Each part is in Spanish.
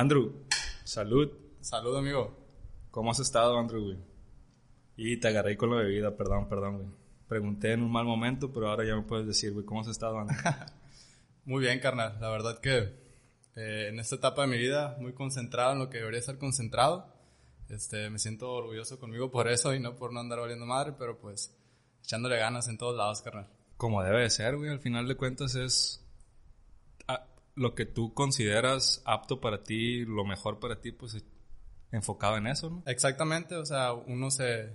Andrew, salud. Salud, amigo. ¿Cómo has estado, Andrew, güey? Y te agarré con la bebida, perdón, perdón, güey. Pregunté en un mal momento, pero ahora ya me puedes decir, güey, ¿cómo has estado, Andrew? Muy bien, carnal. La verdad que eh, en esta etapa de mi vida, muy concentrado en lo que debería estar concentrado. Este, me siento orgulloso conmigo por eso y no por no andar valiendo madre, pero pues echándole ganas en todos lados, carnal. Como debe de ser, güey. Al final de cuentas es lo que tú consideras apto para ti, lo mejor para ti, pues enfocado en eso, ¿no? Exactamente, o sea, uno se,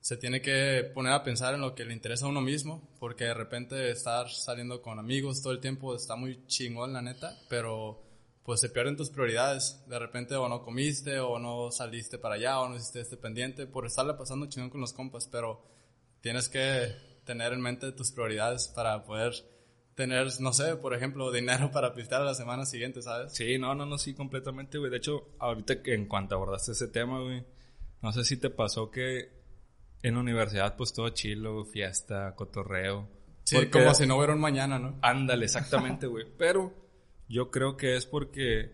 se tiene que poner a pensar en lo que le interesa a uno mismo, porque de repente estar saliendo con amigos todo el tiempo está muy chingón, la neta, pero pues se pierden tus prioridades. De repente o no comiste, o no saliste para allá, o no hiciste este pendiente, por estarle pasando chingón con los compas, pero tienes que tener en mente tus prioridades para poder tener, no sé, por ejemplo, dinero para pistear la semana siguiente, ¿sabes? Sí, no, no, no, sí, completamente, güey. De hecho, ahorita que en cuanto abordaste ese tema, güey, no sé si te pasó que en la universidad, pues todo chilo, fiesta, cotorreo. Sí, como si no hubiera un mañana, ¿no? Ándale, exactamente, güey. Pero yo creo que es porque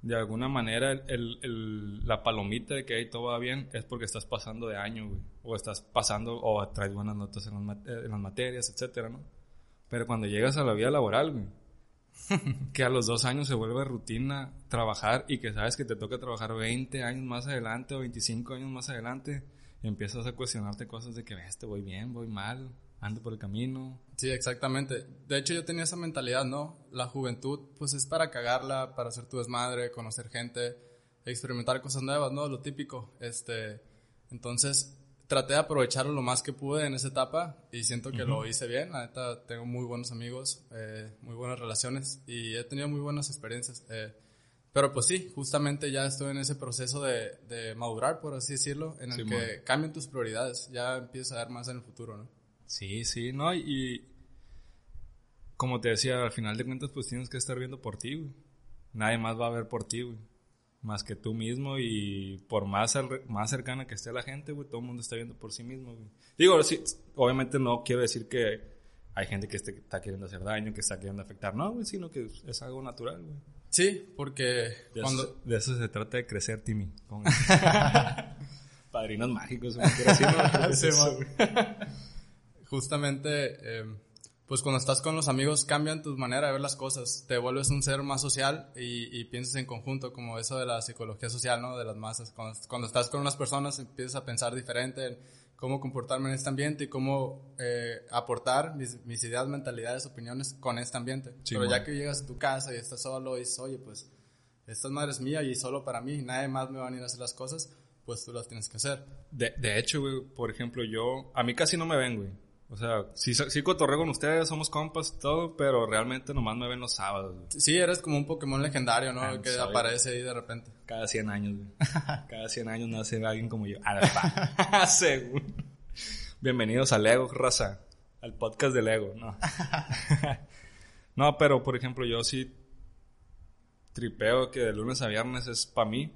de alguna manera el, el, la palomita de que ahí todo va bien es porque estás pasando de año, güey. O estás pasando, o traes buenas notas en las, en las materias, etcétera, ¿no? Pero cuando llegas a la vida laboral, que a los dos años se vuelve rutina trabajar y que sabes que te toca trabajar 20 años más adelante o 25 años más adelante, empiezas a cuestionarte cosas de que, este voy bien, voy mal, ando por el camino. Sí, exactamente. De hecho, yo tenía esa mentalidad, ¿no? La juventud, pues es para cagarla, para ser tu desmadre, conocer gente, experimentar cosas nuevas, ¿no? Lo típico. Este, entonces, traté de aprovecharlo lo más que pude en esa etapa y siento que lo hice bien. La neta, tengo muy buenos amigos, eh, muy buenas relaciones y he tenido muy buenas experiencias. Eh, pero pues sí, justamente ya estoy en ese proceso de, de madurar, por así decirlo, en el que cambian tus prioridades. Ya empiezas a ver más en el futuro, ¿no? Sí, sí, no, y como te decía, al final de cuentas, pues tienes que estar viendo por ti, güey. Nadie más va a ver por ti, güey más que tú mismo y por más, más cercana que esté la gente, güey, todo el mundo está viendo por sí mismo, güey. Digo, sí, obviamente no quiero decir que hay gente que esté, está queriendo hacer daño, que está queriendo afectar, no, güey, sino que es algo natural, güey. Sí, porque de cuando... Eso, de eso se trata de crecer, Timmy. Padrinos mágicos, güey. Justamente... Eh pues cuando estás con los amigos cambian tu manera de ver las cosas, te vuelves un ser más social y, piensas en conjunto, como eso de la psicología social, ¿no? De las masas. Cuando, estás con unas personas empiezas a pensar diferente en cómo comportarme en este ambiente y cómo eh, aportar mis, mis, ideas, mentalidades, opiniones con este ambiente. Pero ya que llegas a tu casa y estás solo y dices, oye, pues esta madre es mía y solo para mí, nadie más me va a ir a hacer las cosas, pues tú las tienes que hacer. De, de hecho, güey, por ejemplo, yo, a mí casi no me ven, güey. O sea, sí, sí cotorreo con ustedes, somos compas y todo, pero realmente nomás me ven los sábados. Sí, eres como un Pokémon legendario, ¿no? Ah, que aparece ahí de repente. Cada 100 años, güey. Cada 100 años nace alguien como yo. Ah, Según. Bienvenidos al Lego, raza. Al podcast del Lego, no. no, pero por ejemplo, yo sí tripeo que de lunes a viernes es para mí.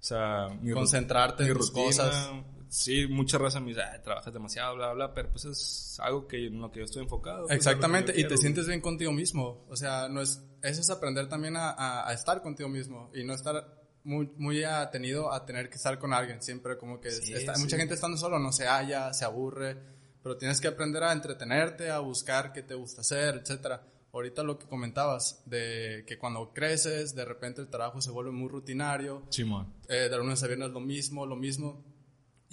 O sea, concentrarte en tus cosas sí, mucha raza me dice, trabajas demasiado, bla, bla, pero pues es algo que en lo que yo estoy enfocado. Pues, Exactamente, y te sientes bien contigo mismo. O sea, no es, eso es aprender también a, a, estar contigo mismo y no estar muy, muy atenido a tener que estar con alguien. Siempre como que está, mucha gente estando solo no se halla, se aburre, pero tienes que aprender a entretenerte, a buscar qué te gusta hacer, etcétera. Ahorita lo que comentabas, de que cuando creces, de repente el trabajo se vuelve muy rutinario. Sí, eh, de lunes a viernes lo mismo, lo mismo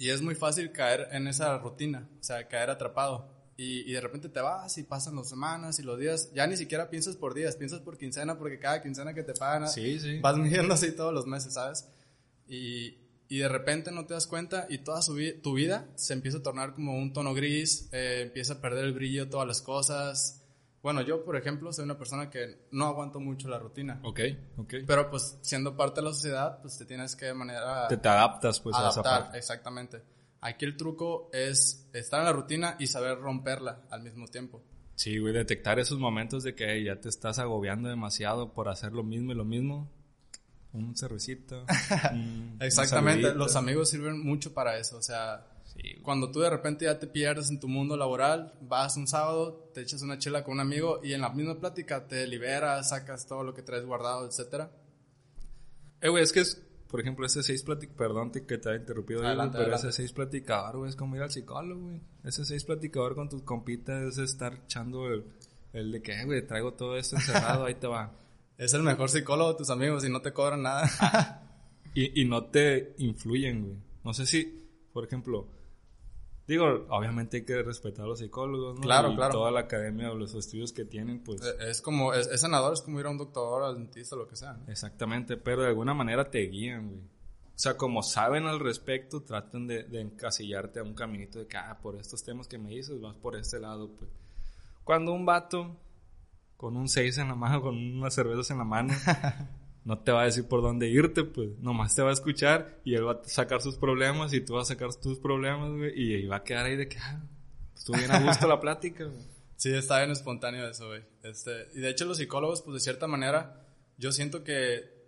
y es muy fácil caer en esa rutina, o sea, caer atrapado. Y, y, de repente te vas y pasan las semanas y los días, ya ni siquiera piensas por días, piensas por quincena porque cada quincena que te pagan sí, sí. vas midiendo así todos los meses, ¿sabes? Y, y de repente no te das cuenta y toda su tu vida se empieza a tornar como un tono gris, eh, empieza a perder el brillo todas las cosas, bueno, yo, por ejemplo, soy una persona que no aguanto mucho la rutina. Ok, ok. Pero pues siendo parte de la sociedad, pues te tienes que de manera... Te, te adaptas pues a esa parte. exactamente. Aquí el truco es estar en la rutina y saber romperla al mismo tiempo. Sí, güey, detectar esos momentos de que ya te estás agobiando demasiado por hacer lo mismo y lo mismo. Un cervecito. Exactamente, los amigos sirven mucho para eso, o sea, cuando tú de repente ya te pierdes en tu mundo laboral, vas un sábado, te echas una chela con un amigo y en la misma plática te liberas, sacas todo lo que traes guardado, etc. Eh, güey, es que es, por ejemplo, ese seis platicador, perdón que te haya interrumpido, Adelante, pero adelante. ese seis platicador, güey, es como ir al psicólogo, güey. Ese seis platicador con tus compitas es estar echando el, el de que, "Eh, güey, traigo todo esto encerrado, ahí te va. Es el mejor psicólogo de tus amigos y no te cobran nada. Y, y no te influyen, güey. No sé si, por ejemplo, digo, obviamente hay que respetar a los psicólogos, ¿no? Claro, y claro. toda la academia o los estudios que tienen, pues... Eh, es como, es, es sanador, es como ir a un doctor, al dentista, lo que sea. ¿no? Exactamente, pero de alguna manera te guían, güey. O sea, como saben al respecto, tratan de, de encasillarte a un caminito de que, ah, por estos temas que me dices, vas por este lado, pues. Cuando un vato con un 6 en la mano, con unas cervezas en la mano, no te va a decir por dónde irte, pues. Nomás te va a escuchar y él va a sacar sus problemas y tú vas a sacar tus problemas, güey. Y ahí va a quedar ahí de que, ah, estuvo bien a gusto la plática, güey. Sí, está bien espontáneo eso, güey. Este, y de hecho los psicólogos, pues de cierta manera, yo siento que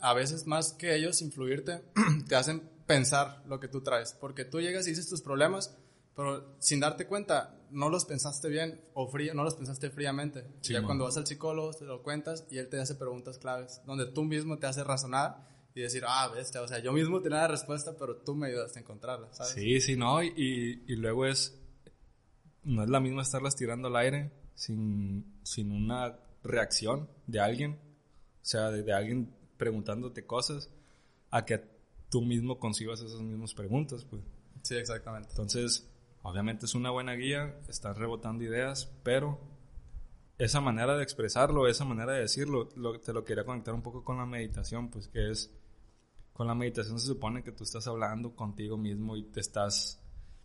a veces más que ellos influirte, te hacen pensar lo que tú traes. Porque tú llegas y dices tus problemas, pero sin darte cuenta, no los pensaste bien o frío, no los pensaste fríamente. Sí, ya man. cuando vas al psicólogo, te lo cuentas y él te hace preguntas claves, donde tú mismo te hace razonar y decir, ah, bestia, o sea, yo mismo tenía la respuesta, pero tú me ayudaste a encontrarla, ¿sabes? Sí, sí, no, y, y, y luego es, no es la misma estarlas tirando al aire sin, sin una reacción de alguien, o sea, de, de alguien preguntándote cosas, a que tú mismo concibas esas mismas preguntas, pues. Sí, exactamente. Entonces, obviamente es una buena guía, estás rebotando ideas, pero esa manera de expresarlo, esa manera de decirlo, lo- te lo quería conectar un poco con la meditación, pues que es, con la meditación se supone que tú estás hablando contigo mismo y te estás,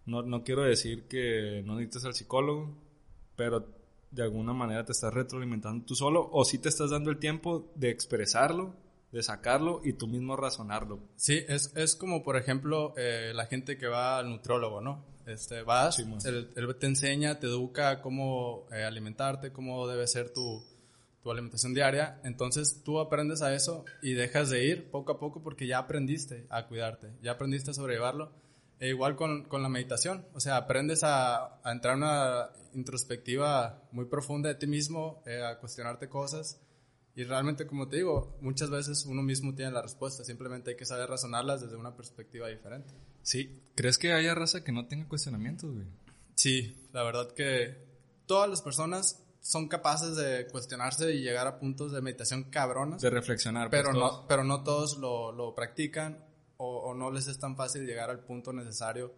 no, no quiero decir que no necesites al psicólogo, pero de alguna manera te estás retroalimentando tú solo, o si te estás dando el tiempo de expresarlo, de sacarlo y tú mismo razonarlo. Sí, es, es como, por ejemplo, eh, la gente que va al nutriólogo, ¿no? Este, vas, Sí, él, él te enseña, te educa cómo eh, alimentarte, cómo debe ser tu, tu alimentación diaria. Entonces tú aprendes a eso y dejas de ir poco a poco porque ya aprendiste a cuidarte, ya aprendiste a sobrellevarlo. E igual con, con la meditación, o sea, aprendes a, a entrar en una introspectiva muy profunda de ti mismo, eh, a cuestionarte cosas. Y realmente, como te digo, muchas veces uno mismo tiene la respuesta, simplemente hay que saber razonarlas desde una perspectiva diferente. Sí, ¿crees que haya raza que no tenga cuestionamientos, güey? Sí, la verdad que todas las personas son capaces de cuestionarse y llegar a puntos de meditación cabronas, De reflexionar. pues, pero, no, pero no todos lo, lo practican o, o no les es tan fácil llegar al punto necesario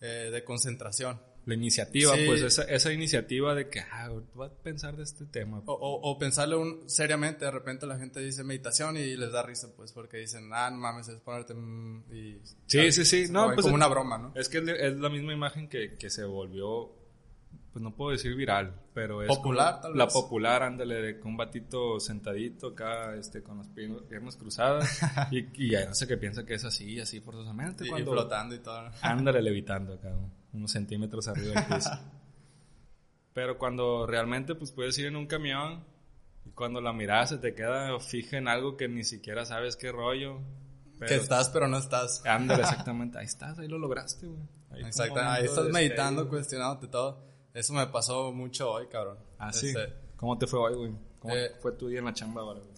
eh, de concentración. La iniciativa, Sí. pues esa, esa iniciativa de que, ah, voy a pensar de este tema. O, o, o pensarlo un- seriamente, de repente la gente dice meditación y les da risa, pues, porque dicen, ah, no mames, es ponerte... mm", y, Sí, sí, sí. No, como, pues, como es- una broma, ¿no? Es que es, la misma imagen que, que se volvió, pues no puedo decir viral, pero es Popular, tal La vez. popular, ándale, de que un batito sentadito acá, este, con las piernas, cruzadas, y, y ya no sé qué piensa que es así, así forzosamente. Y, y cuando, flotando y todo. ¿no? Ándale levitando acá, unos centímetros arriba del piso. Pero cuando realmente pues puedes ir en un camión y cuando la mirada se te queda fija en algo que ni siquiera sabes qué rollo. Pero, Que estás, pero no estás. Ándale, exactamente. Ahí estás, ahí lo lograste, güey. Ahí momento ahí estás de meditando, cuestionándote todo. Eso me pasó mucho hoy, cabrón. Ah, sí. Este, ¿Cómo te fue hoy, güey? ¿Cómo Eh, fue tu día en la chamba güey?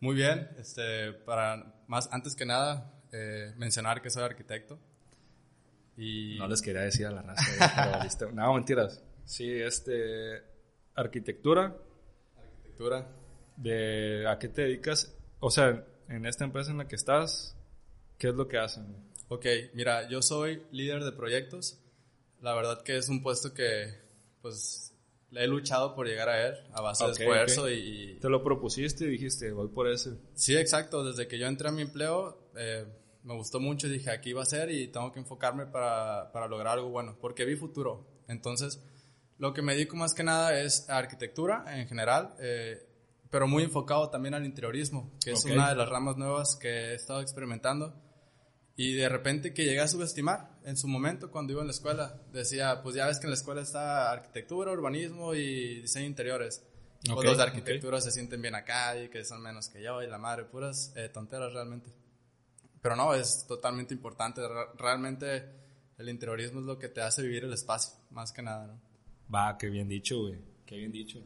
muy bien, este, para más, antes que nada, eh, mencionar que soy arquitecto. Y No les quería decir a la raza, pero. No, mentiras. Sí, este... Arquitectura, arquitectura. de a qué te dedicas, o sea, en esta empresa en la que estás, ¿qué es lo que hacen? Ok, mira, yo soy líder de proyectos. La verdad que es un puesto que, pues, le he luchado por llegar a él a base de esfuerzo y- Te lo propusiste y dijiste, voy por ese. Sí, exacto. Desde que yo entré a mi empleo, eh, me gustó mucho y dije, aquí va a ser y tengo que enfocarme para, para lograr algo bueno, porque vi futuro. Entonces, lo que me dedico más que nada es a arquitectura en general, eh, pero muy enfocado también al interiorismo, que es una de las ramas nuevas que he estado experimentando. Y de repente que llegué a subestimar en su momento cuando iba en la escuela. Decía, pues ya ves que en la escuela está arquitectura, urbanismo y diseño de interiores. Y Ok, pues los de arquitectura se sienten bien acá y que son menos que yo y la madre, puras eh, tonteras realmente. Pero no, es totalmente importante. Re- Realmente el interiorismo es lo que te hace vivir el espacio, más que nada, ¿no? Va, qué bien dicho, güey. Qué bien dicho.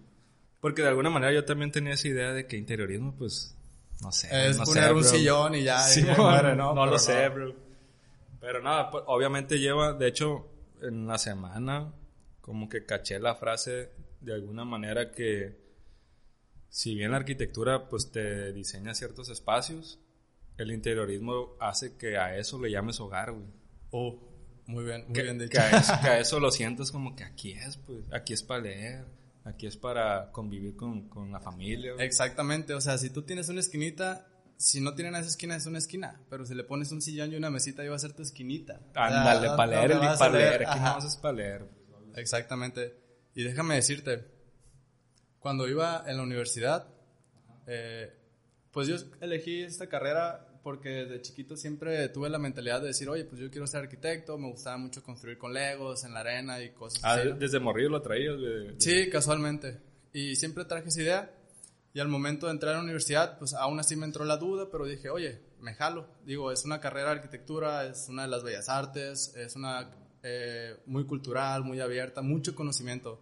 Porque de alguna manera yo también tenía esa idea de que interiorismo, pues, No sé. Es no poner sé, un bro. sillón y ya. y Sí, bueno, muere, no, Pero lo sé, bro. Pero nada, pues, obviamente lleva, de hecho, en la semana, como que caché la frase de alguna manera que, si bien la arquitectura, pues te diseña ciertos espacios, el interiorismo hace que a eso le llames hogar, güey. Uh, muy bien, muy Que, bien que dicho. a eso, que a eso lo sientes como que aquí es, pues, aquí es para leer, aquí es para convivir con, con la familia, güey. Exactamente, o sea, si tú tienes una esquinita, si no tienen esa esquina es una esquina, pero si le pones un sillón y una mesita, ahí va a ser tu esquinita. Ándale, sea, para leer, ¿dónde el vas a para leer, aquí no es para leer. Exactamente. Y déjame decirte, cuando iba en la universidad, eh, pues yo elegí esta carrera porque desde chiquito siempre tuve la mentalidad de decir, oye, pues yo quiero ser arquitecto, me gustaba mucho construir con legos en la arena y cosas Ah, así. desde morrillo lo traías, güey. Sí, casualmente. Y siempre traje esa idea. Y al momento de entrar a la universidad, pues aún así me entró la duda, pero dije, oye, me jalo. Digo, es una carrera de arquitectura, es una de las bellas artes, es una eh, muy cultural, muy abierta, mucho conocimiento.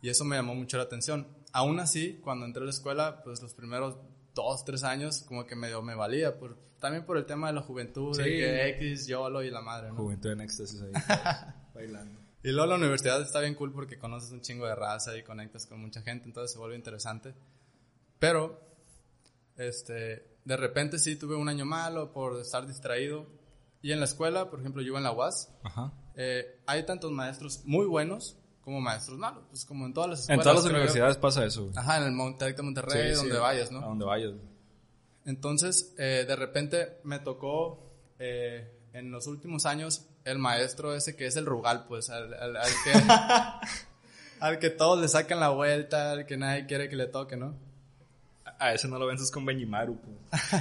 Y eso me llamó mucho la atención. Aún así, cuando entré a la escuela, pues los primeros dos, tres años, como que medio me valía. Por, también por el tema de la juventud, de Sí. que X, YOLO y la madre, ¿no? Juventud en éxtasis ahí. bailando. Y luego la universidad está bien cool porque conoces un chingo de raza y conectas con mucha gente, entonces se vuelve interesante. Pero, este, de repente sí tuve un año malo por estar distraído. Y en la escuela, por ejemplo, yo iba en la UAS, Ajá. eh, hay tantos maestros muy buenos como maestros malos, pues como en todas las En escuelas. todas las creo universidades pasa eso, güey. Ajá, en el Monterrey, Sí, sí, donde vayas, A ¿no? donde vayas. güey. Entonces, eh, de repente me tocó eh, en los últimos años el maestro ese que es el Rugal, pues, al, al- al que, al que todos le sacan la vuelta, al que nadie quiere que le toque, ¿no? A a ese no lo vences con Beñimaru, pues.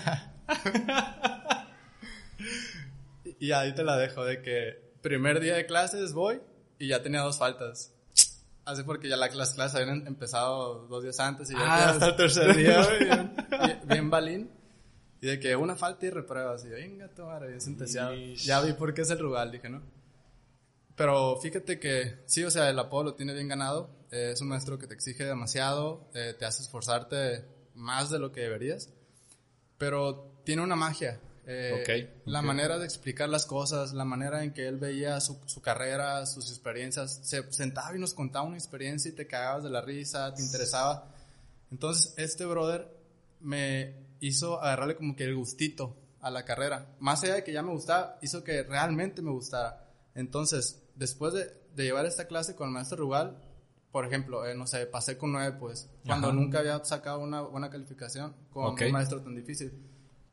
Y ahí te la dejo, de que primer día de clases voy y ya tenía dos faltas. Así porque ya la- las clases habían empezado dos días antes y ya Ah, hasta el tercer día, bien, bien- bien balín. Y de que una falta y repruebas. Y yo, venga, tu madre, bien sentenciado. Ish. Ya vi por qué es el Rugal, dije, ¿no? Pero fíjate que sí, o sea, el apodo lo tiene bien ganado. Eh, es un maestro que te exige demasiado, eh, te hace esforzarte más de lo que deberías. Pero tiene una magia. Eh, Ok, La manera de explicar las cosas, la manera en que él veía su, su carrera, sus experiencias. Se sentaba y nos contaba una experiencia y te cagabas de la risa, te interesaba. Entonces, este brother me hizo agarrarle como que el gustito a la carrera. Más allá de que ya me gustaba, hizo que realmente me gustara. Entonces, después de, de llevar esta clase con el maestro Rugal, por ejemplo, eh, no sé, pasé con nueve, pues, cuando Ajá. nunca había sacado una buena calificación con un maestro tan difícil.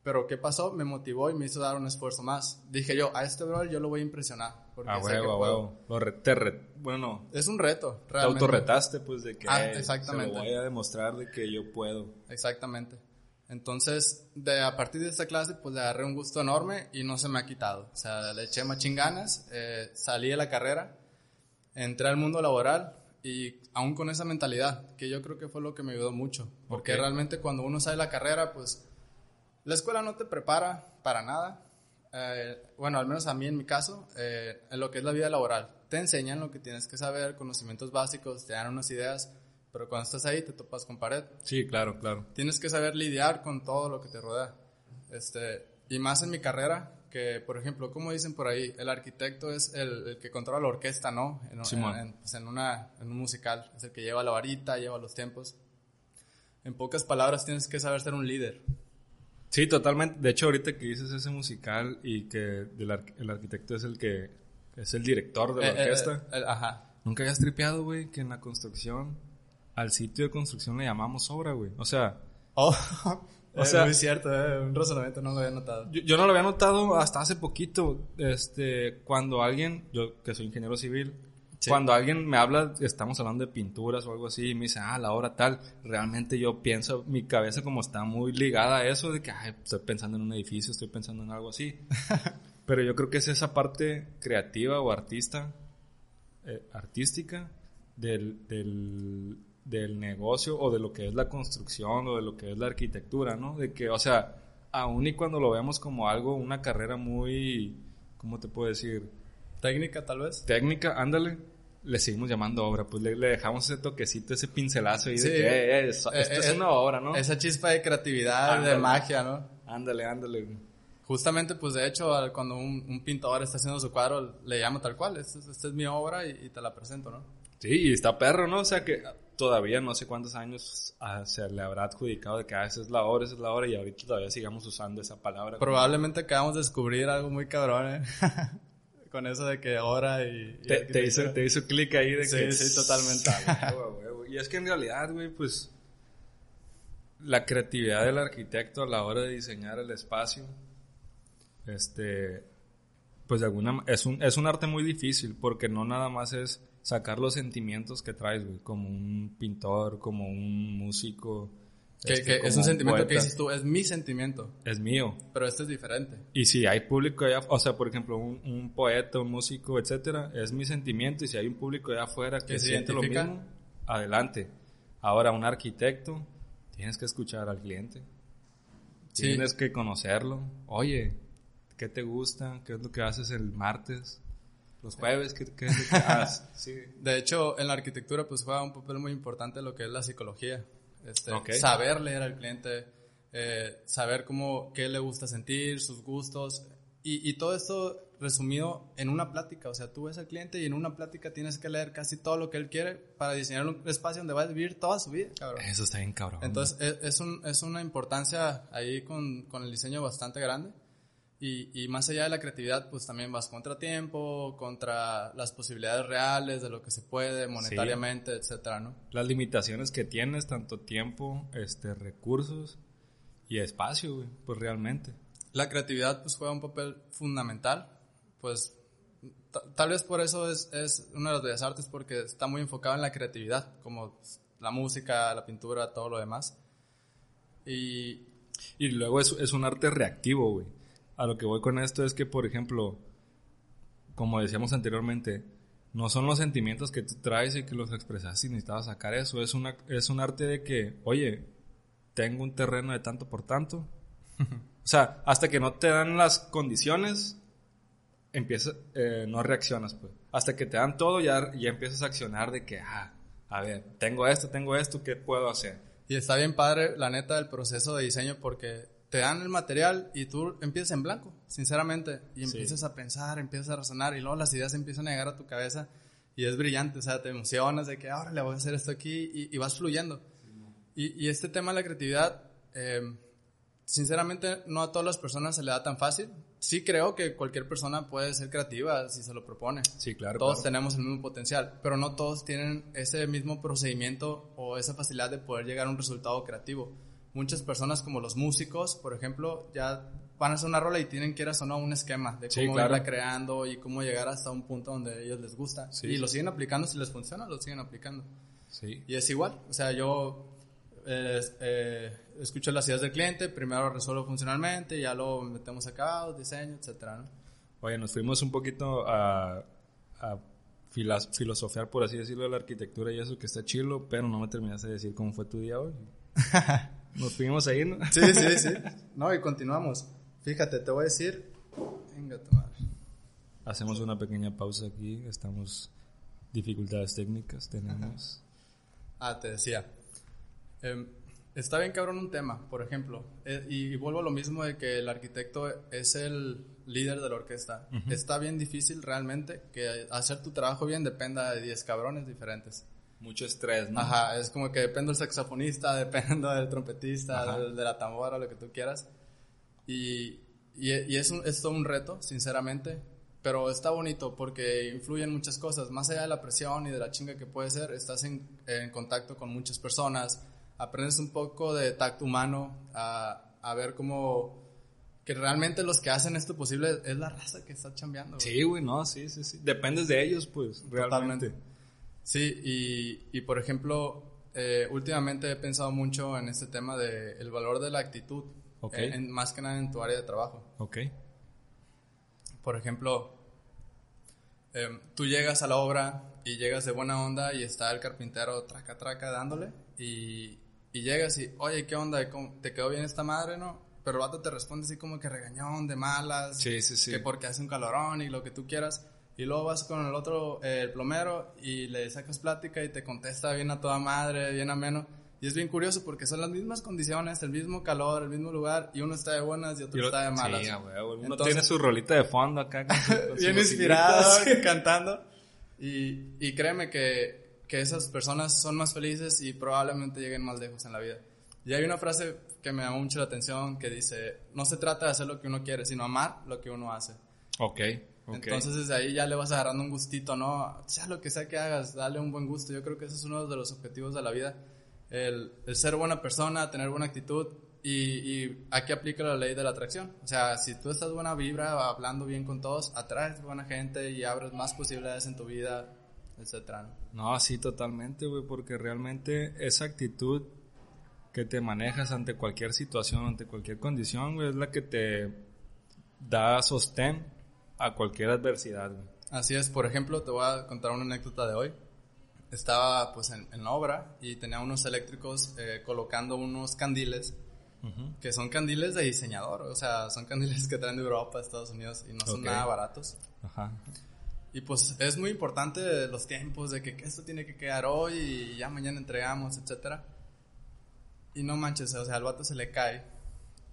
Pero, ¿qué pasó? Me motivó y me hizo dar un esfuerzo más. Dije yo, a este brother yo lo voy a impresionar. Porque A sé que huevo, a huevo. Lo re- te re- bueno, Es un reto, te realmente. autorretaste, pues, de que Ah, exactamente. se lo voy a demostrar de que yo puedo. Exactamente. Entonces, de, a partir de esta clase, pues le agarré un gusto enorme y no se me ha quitado. O sea, le eché machín ganas, eh, salí de la carrera, entré al mundo laboral y aún con esa mentalidad, que yo creo que fue lo que me ayudó mucho. Porque realmente cuando uno sale de la carrera, pues la escuela no te prepara para nada. Eh, bueno, al menos a mí en mi caso, eh, en lo que es la vida laboral. Te enseñan lo que tienes que saber, conocimientos básicos, te dan unas ideas, pero cuando estás ahí te topas con pared Sí, claro, claro. tienes que saber lidiar con todo lo que te rodea. Este, y más en mi carrera, que por ejemplo, como dicen por ahí, el arquitecto es el, el que controla la orquesta, ¿no? En, Simón. en- pues, en una, en un musical, es el que lleva la varita, lleva los tiempos. En pocas palabras, tienes que saber ser un líder. Sí, totalmente. De hecho, ahorita que dices ese musical y que el arquitecto es el que es el director de la Eh, eh, orquesta. eh, ajá. Nunca habías tripeado, güey, que en la construcción, al sitio de construcción le llamamos obra, güey. O sea, Oh, O es sea- muy cierto, eh, un razonamiento no lo había notado. yo, yo no lo había notado hasta hace poquito. Este, cuando alguien, yo que soy ingeniero civil, Sí. cuando alguien me habla, estamos hablando de pinturas o algo así, y me dice, ah, la obra tal, realmente yo pienso, mi cabeza como está muy ligada a eso, de que, ay, estoy pensando en un edificio, estoy pensando en algo así. Pero yo creo que es esa parte creativa o artista, eh, artística del, del, del negocio o de lo que es la construcción o de lo que es la arquitectura, ¿no? De que, o sea, aún y cuando lo vemos como algo, una carrera muy, ¿cómo te puedo decir? Técnica, tal vez. Técnica, ándale. le seguimos llamando obra, pues le, le dejamos ese toquecito, ese pincelazo ahí Sí. de que eh, eh, esto Eh, es eh, una obra, ¿no? Esa chispa de creatividad, de magia, ¿no? Ándale, ándale. Justamente, pues de hecho, cuando un, un pintor está haciendo su cuadro, le llama tal cual, esta es, esta es mi obra y, y te la presento, ¿no? Sí, y está perro, ¿no? O sea que todavía no sé cuántos años ah, se le habrá adjudicado de que ah, esa es la obra, esa es la obra, y ahorita todavía sigamos usando esa palabra. Probablemente acabamos de descubrir algo muy cabrón, ¿eh? Con eso de que obra y... y Te, te hizo, te hizo clic ahí de Sí, que... sí, totalmente. Huevo, huevo. Y es que en realidad, güey, pues... La creatividad del arquitecto a la hora de diseñar el espacio, este... Pues de alguna... Es un, es un arte muy difícil porque no nada más es sacar los sentimientos que traes, güey, como un pintor, como un músico. Que, que es un sentimiento que dices tú, es mi sentimiento, Es mío. pero este es diferente. Y si hay público allá, o sea, por ejemplo, un, un poeta, un músico, etcétera, es mi sentimiento. Y si hay un público allá afuera que, se siente lo identifica. mismo, adelante. Ahora, un arquitecto, tienes que escuchar al cliente. Sí. Tienes que conocerlo. Oye, ¿qué te gusta? ¿Qué es lo que haces el martes? Los jueves, ¿qué, qué es lo que haces? Sí. De hecho, en la arquitectura pues juega un papel muy importante lo que es la psicología. Este, Ok. Saber leer al cliente, eh, saber cómo, qué le gusta sentir, sus gustos. Y, y todo esto resumido en una plática. O sea, tú ves al cliente y en una plática tienes que leer casi todo lo que él quiere para diseñar un espacio donde va a vivir toda su vida, cabrón. Eso está bien cabrón. Entonces, es, es, un- es una importancia ahí con, con el diseño bastante grande. Y, y más allá de la creatividad, pues también vas contra tiempo, contra las posibilidades reales de lo que se puede monetariamente, etcétera, ¿no? Las limitaciones que tienes, tanto tiempo, este, recursos y espacio, güey, pues realmente. La creatividad pues juega un papel fundamental, pues ta- tal vez por eso es, es una de las bellas artes porque está muy enfocado en la creatividad, como la música, la pintura, todo lo demás. Y Y luego es, es un arte reactivo, güey. A lo que voy con esto es que, por ejemplo, como decíamos anteriormente, no son los sentimientos que tú traes y que los expresas y necesitabas sacar eso. Es, una, es un arte de que, oye, tengo un terreno de tanto por tanto. o sea, hasta que no te dan las condiciones, empieza, eh, no reaccionas, pues. Hasta que te dan todo, ya, ya empiezas a accionar de que, ah, a ver, tengo esto, tengo esto, ¿qué puedo hacer? Y está bien padre, la neta, el proceso de diseño porque te dan el material y tú empiezas en blanco, sinceramente, y Sí. empiezas a pensar, empiezas a razonar y luego las ideas empiezan a llegar a tu cabeza y es brillante, o sea, te emocionas de que ahora le voy a hacer esto aquí y, y vas fluyendo. Y, y este tema de la creatividad, eh, sinceramente, no a todas las personas se le da tan fácil. Sí creo que cualquier persona puede ser creativa si se lo propone. Sí, claro. Todos claro. tenemos el mismo potencial, pero no todos tienen ese mismo procedimiento o esa facilidad de poder llegar a un resultado creativo. Muchas personas, como los músicos, por ejemplo, ya van a hacer una rola y tienen que ir a sonar un esquema de Sí, cómo claro. irla creando y cómo llegar hasta un punto donde a ellos les gusta. Sí, y sí. lo siguen aplicando, si les funciona, lo siguen aplicando. Sí. Y es igual, o sea, yo eh, eh, escucho las ideas del cliente, primero resuelvo funcionalmente, ya luego metemos acá, diseño, etcétera, ¿no? Oye, nos fuimos un poquito a, a filosofiar, por así decirlo, de la arquitectura y eso que está chilo, pero no me terminaste de decir cómo fue tu día hoy. Nos fuimos ahí, ¿no? Sí, sí, sí. No, y continuamos. Fíjate, te voy a decir. Venga, tu madre. Hacemos una pequeña pausa aquí, estamos... Dificultades técnicas tenemos. Ah, te decía. Em, está bien cabrón un tema, por ejemplo. eh, y, y vuelvo a lo mismo de que el arquitecto es el líder de la orquesta. Está bien difícil realmente que hacer tu trabajo bien dependa de 10 cabrones diferentes. Mucho estrés, ¿no? Ajá, es como que depende del saxofonista, depende del trompetista, del- de la tambora, lo que tú quieras. Y, y, y es, un, es todo un reto, sinceramente. Pero está bonito porque influyen muchas cosas. Más allá de la presión y de la chinga que puede ser, estás en, en contacto con muchas personas, aprendes un poco de tacto humano, a, a ver cómo... Que realmente los que hacen esto posible es la raza que está chambeando. güey. Sí, güey, no, sí, sí, sí. Dependes de ellos, pues, realmente. Totalmente. Sí, y, y por ejemplo, eh, últimamente he pensado mucho en este tema de el valor de la actitud, Ok. eh, en- más que nada en tu área de trabajo. Ok. Por ejemplo, em, tú llegas a la obra y llegas de buena onda y está el carpintero traca traca dándole y, y llegas y, oye, ¿qué onda? ¿Cómo- ¿Te quedó bien esta madre, no? Pero el vato te responde así como que regañón, de malas, Sí, sí, sí. que porque hace un calorón y lo que tú quieras. Y luego vas con el otro, eh, el plomero, y le sacas plática y te contesta bien a toda madre, bien ameno. Y es bien curioso porque son las mismas condiciones, el mismo calor, el mismo lugar, y uno está de buenas y otro está de malas. Sí, güey, uno Entonces, tiene su rolita de fondo acá. Con bien inspirado, cantando. Y, y créeme que, que esas personas son más felices y probablemente lleguen más lejos en la vida. Y hay una frase que me llamó mucho la atención que dice, no se trata de hacer lo que uno quiere, sino amar lo que uno hace. Ok. Entonces desde ahí ya le vas agarrando un gustito, ¿no? Sea lo que sea que hagas, dale un buen gusto. Yo creo que ese es uno de los objetivos de la vida. El, el ser buena persona, tener buena actitud y, y, aquí aplica la ley de la atracción. O sea, si tú estás buena vibra, hablando bien con todos, atraes buena gente y abres más posibilidades en tu vida, etcétera. No, sí, totalmente, güey, porque realmente esa actitud que te manejas ante cualquier situación, ante cualquier condición, güey, es la que te da sostén a cualquier adversidad, güey. Así es, por ejemplo, te voy a contar una anécdota de hoy. Estaba pues en, en la obra y tenía unos eléctricos eh, colocando unos candiles que son candiles de diseñador, o sea, son candiles que traen de Europa, Estados Unidos y no son nada baratos. Ajá. Y pues es muy importante los tiempos de que, esto tiene que quedar hoy y ya mañana entregamos, etcétera. Y no manches, o sea, al vato se le cae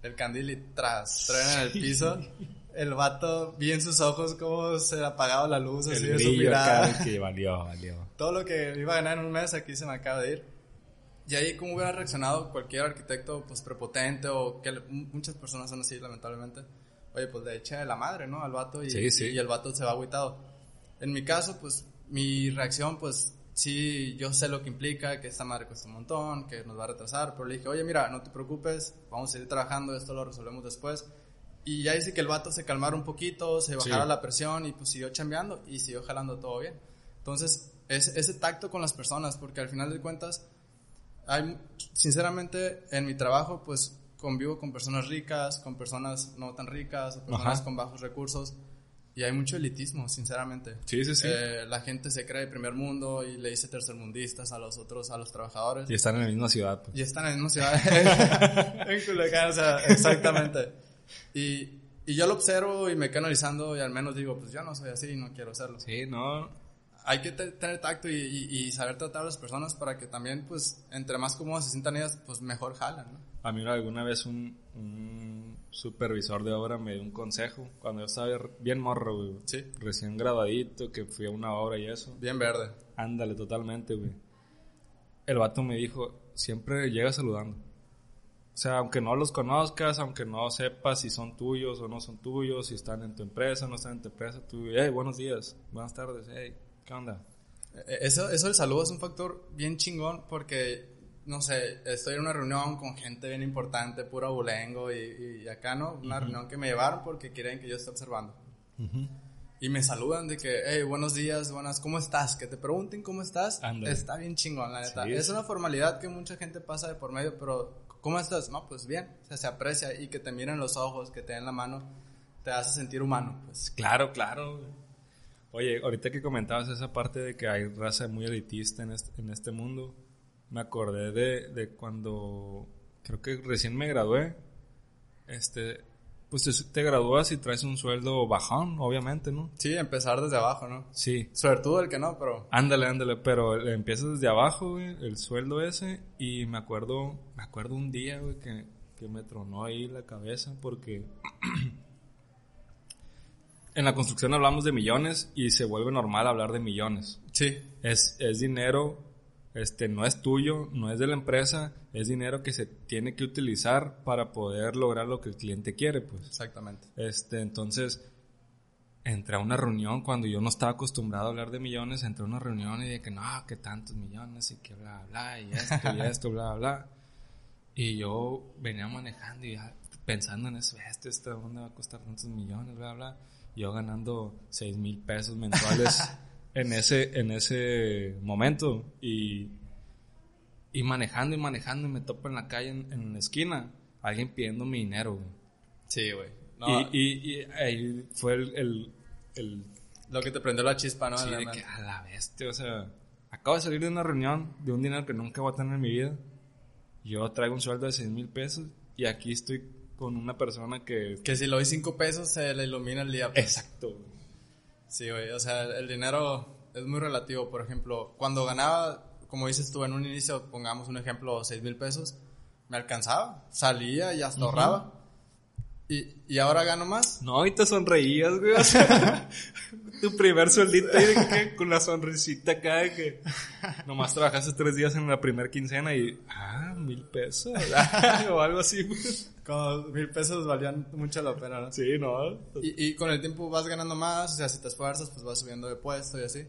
el candil y tras, traen en el piso el vato vi en sus ojos cómo se le apagaba la luz, así de su mirada. que valió, valió. Todo lo que iba a ganar en un mes aquí se me acaba de ir. Y ahí cómo hubiera reaccionado cualquier arquitecto pues prepotente o que muchas personas son así lamentablemente. Oye, pues le echa de la madre, ¿no? Al vato y, y el vato se va agüitado. En mi caso, pues mi reacción pues sí, yo sé lo que implica, que esta madre cuesta un montón, que nos va a retrasar, pero le dije, oye, mira, no te preocupes, vamos a seguir trabajando, esto lo resolvemos después. Y ya dice que el vato se calmara un poquito, se bajara la presión y pues siguió chambeando y siguió jalando todo bien. Entonces, es ese tacto con las personas, porque al final de cuentas, hay, sinceramente, en mi trabajo, pues convivo con personas ricas, con personas no tan ricas, o personas con bajos recursos. Y hay mucho elitismo, sinceramente. Sí, sí, sí. Eh, la gente se cree primer mundo y le dice tercermundistas a los otros, a los trabajadores. Y están en la misma ciudad. Pues. Y están en la misma ciudad. en Culiacán, o sea, exactamente. Y, y yo lo observo y me quedo analizando y al menos digo, pues yo no soy así y no quiero serlo. Sí, no. Hay que tener tacto y, y, saber tratar a las personas para que también, pues, entre más cómodas se sientan ellas, pues mejor jalan, ¿no? A mí alguna vez un, un supervisor de obra me dio un consejo cuando yo estaba bien morro, güey. Sí. Recién grabadito, que fui a una obra y eso. Bien verde. Ándale, totalmente, güey. El vato me dijo, siempre llega saludando. O sea, aunque no los conozcas, aunque no sepas si son tuyos o no son tuyos, si están en tu empresa no están en tu empresa, tú, hey, buenos días, buenas tardes, hey, ¿qué onda? E-, eso, eso del saludo es un factor bien chingón porque, no sé, estoy en una reunión con gente bien importante, puro abulengo y, acá, ¿no? Una reunión que me llevaron porque quieren que yo esté observando. Y me saludan de que, hey, buenos días, buenas, ¿cómo estás? Que te pregunten cómo estás. Está bien chingón, la neta. es una formalidad que mucha gente pasa de por medio, pero ¿Cómo estás? No, pues bien. O sea, se aprecia y que te miren los ojos, que te den la mano, te hace sentir humano. Pues. Claro, claro. Oye, ahorita que comentabas esa parte de que hay raza muy elitista en este, en este mundo, me acordé de, de cuando creo que recién me gradué. Este, pues te, gradúas y traes un sueldo bajón, obviamente, ¿no? Sí, empezar desde abajo, ¿no? Sí. Sobre todo el que no, pero... Ándale, ándale, pero empiezas desde abajo, güey, el sueldo ese, y me acuerdo, me acuerdo un día, güey, que, que me tronó ahí la cabeza porque... en la construcción hablamos de millones y se vuelve normal hablar de millones. Sí. Es, es dinero este no es tuyo, no es de la empresa, es dinero que se tiene que utilizar para poder lograr lo que el cliente quiere, pues. Exactamente. Este, entonces, entré a una reunión cuando yo no estaba acostumbrado a hablar de millones, entré a una reunión y dije no, que tantos millones y que bla, bla, y esto, y esto, bla, bla. Y yo venía manejando y pensando en eso, este, este, ¿dónde va a costar tantos millones, bla, bla? Yo ganando seis mil pesos mensuales. en ese, en ese momento y, y manejando y manejando y me topo en la calle, en, la esquina, alguien pidiendo mi dinero, güey. Sí, güey. y, y, ahí fue el, el, Lo que te prendió la chispa, ¿no? Sí, de que a la bestia, o sea, acabo de salir de una reunión de un dinero que nunca voy a tener en mi vida. Yo traigo un sueldo de 6 mil pesos y aquí estoy con una persona que... Que si le doy 5 pesos se le ilumina el día. Pues. Exacto, Sí, güey, o sea, el dinero es muy relativo. Por ejemplo, cuando ganaba, como dices tú en un inicio, pongamos un ejemplo, 6 mil pesos, me alcanzaba, salía y hasta ahorraba. ¿Y, ¿Y ahora gano más? No, y te sonreías, güey. O sea, tu primer sueldito con la sonrisita acá de que nomás trabajaste tres días en la primer quincena y, ah, mil pesos. o algo así, güey. Como mil pesos valían mucho la pena, ¿no? Sí, ¿no? Y, y con el tiempo vas ganando más, o sea, si te esfuerzas, pues vas subiendo de puesto y así.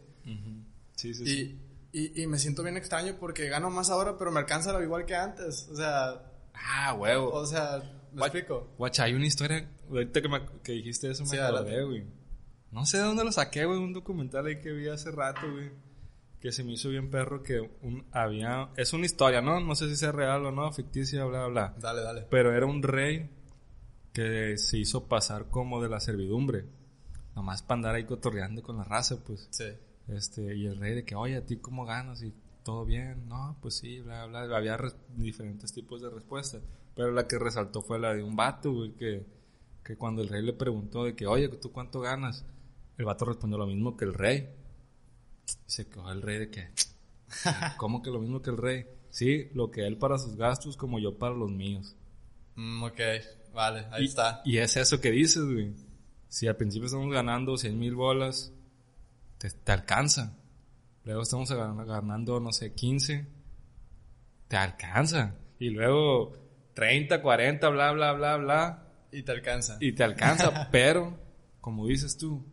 Sí, sí, sí. Y, y, y me siento bien extraño porque gano más ahora, pero me alcanza lo igual que antes. O sea, Ah, huevo. o sea, ¿me explico? Guacha, hay una historia, ahorita que, me, que dijiste eso me Sí, acordé, güey. No sé de dónde lo saqué, güey, un documental ahí que vi hace rato, güey. Que se me hizo bien perro que un, había... Es una historia, ¿no? No sé si sea real o no, ficticia, bla, bla. Dale, dale. Pero era un rey que se hizo pasar como de la servidumbre. Nomás para andar ahí cotorreando con la raza, pues. Sí. Este, y el rey de que, oye, ¿a ti cómo ganas? Y todo bien, no, pues sí, bla, bla. Había diferentes tipos de respuestas. Pero la que resaltó fue la de un vato, güey, que, que cuando el rey le preguntó de que, oye, ¿tú cuánto ganas? El vato respondió lo mismo que el rey. Se quedó el rey de que, ¿cómo que lo mismo que el rey? Sí, lo que él para sus gastos como yo para los míos. Mm, ok, vale, ahí y, está. Y es eso que dices, güey. Si al principio estamos ganando 100 mil bolas, te, te alcanza. Luego estamos gan- ganando, no sé, 15, te alcanza. Y luego 30, 40, bla, bla, bla, bla, Y te alcanza. y te alcanza. pero, como dices tú,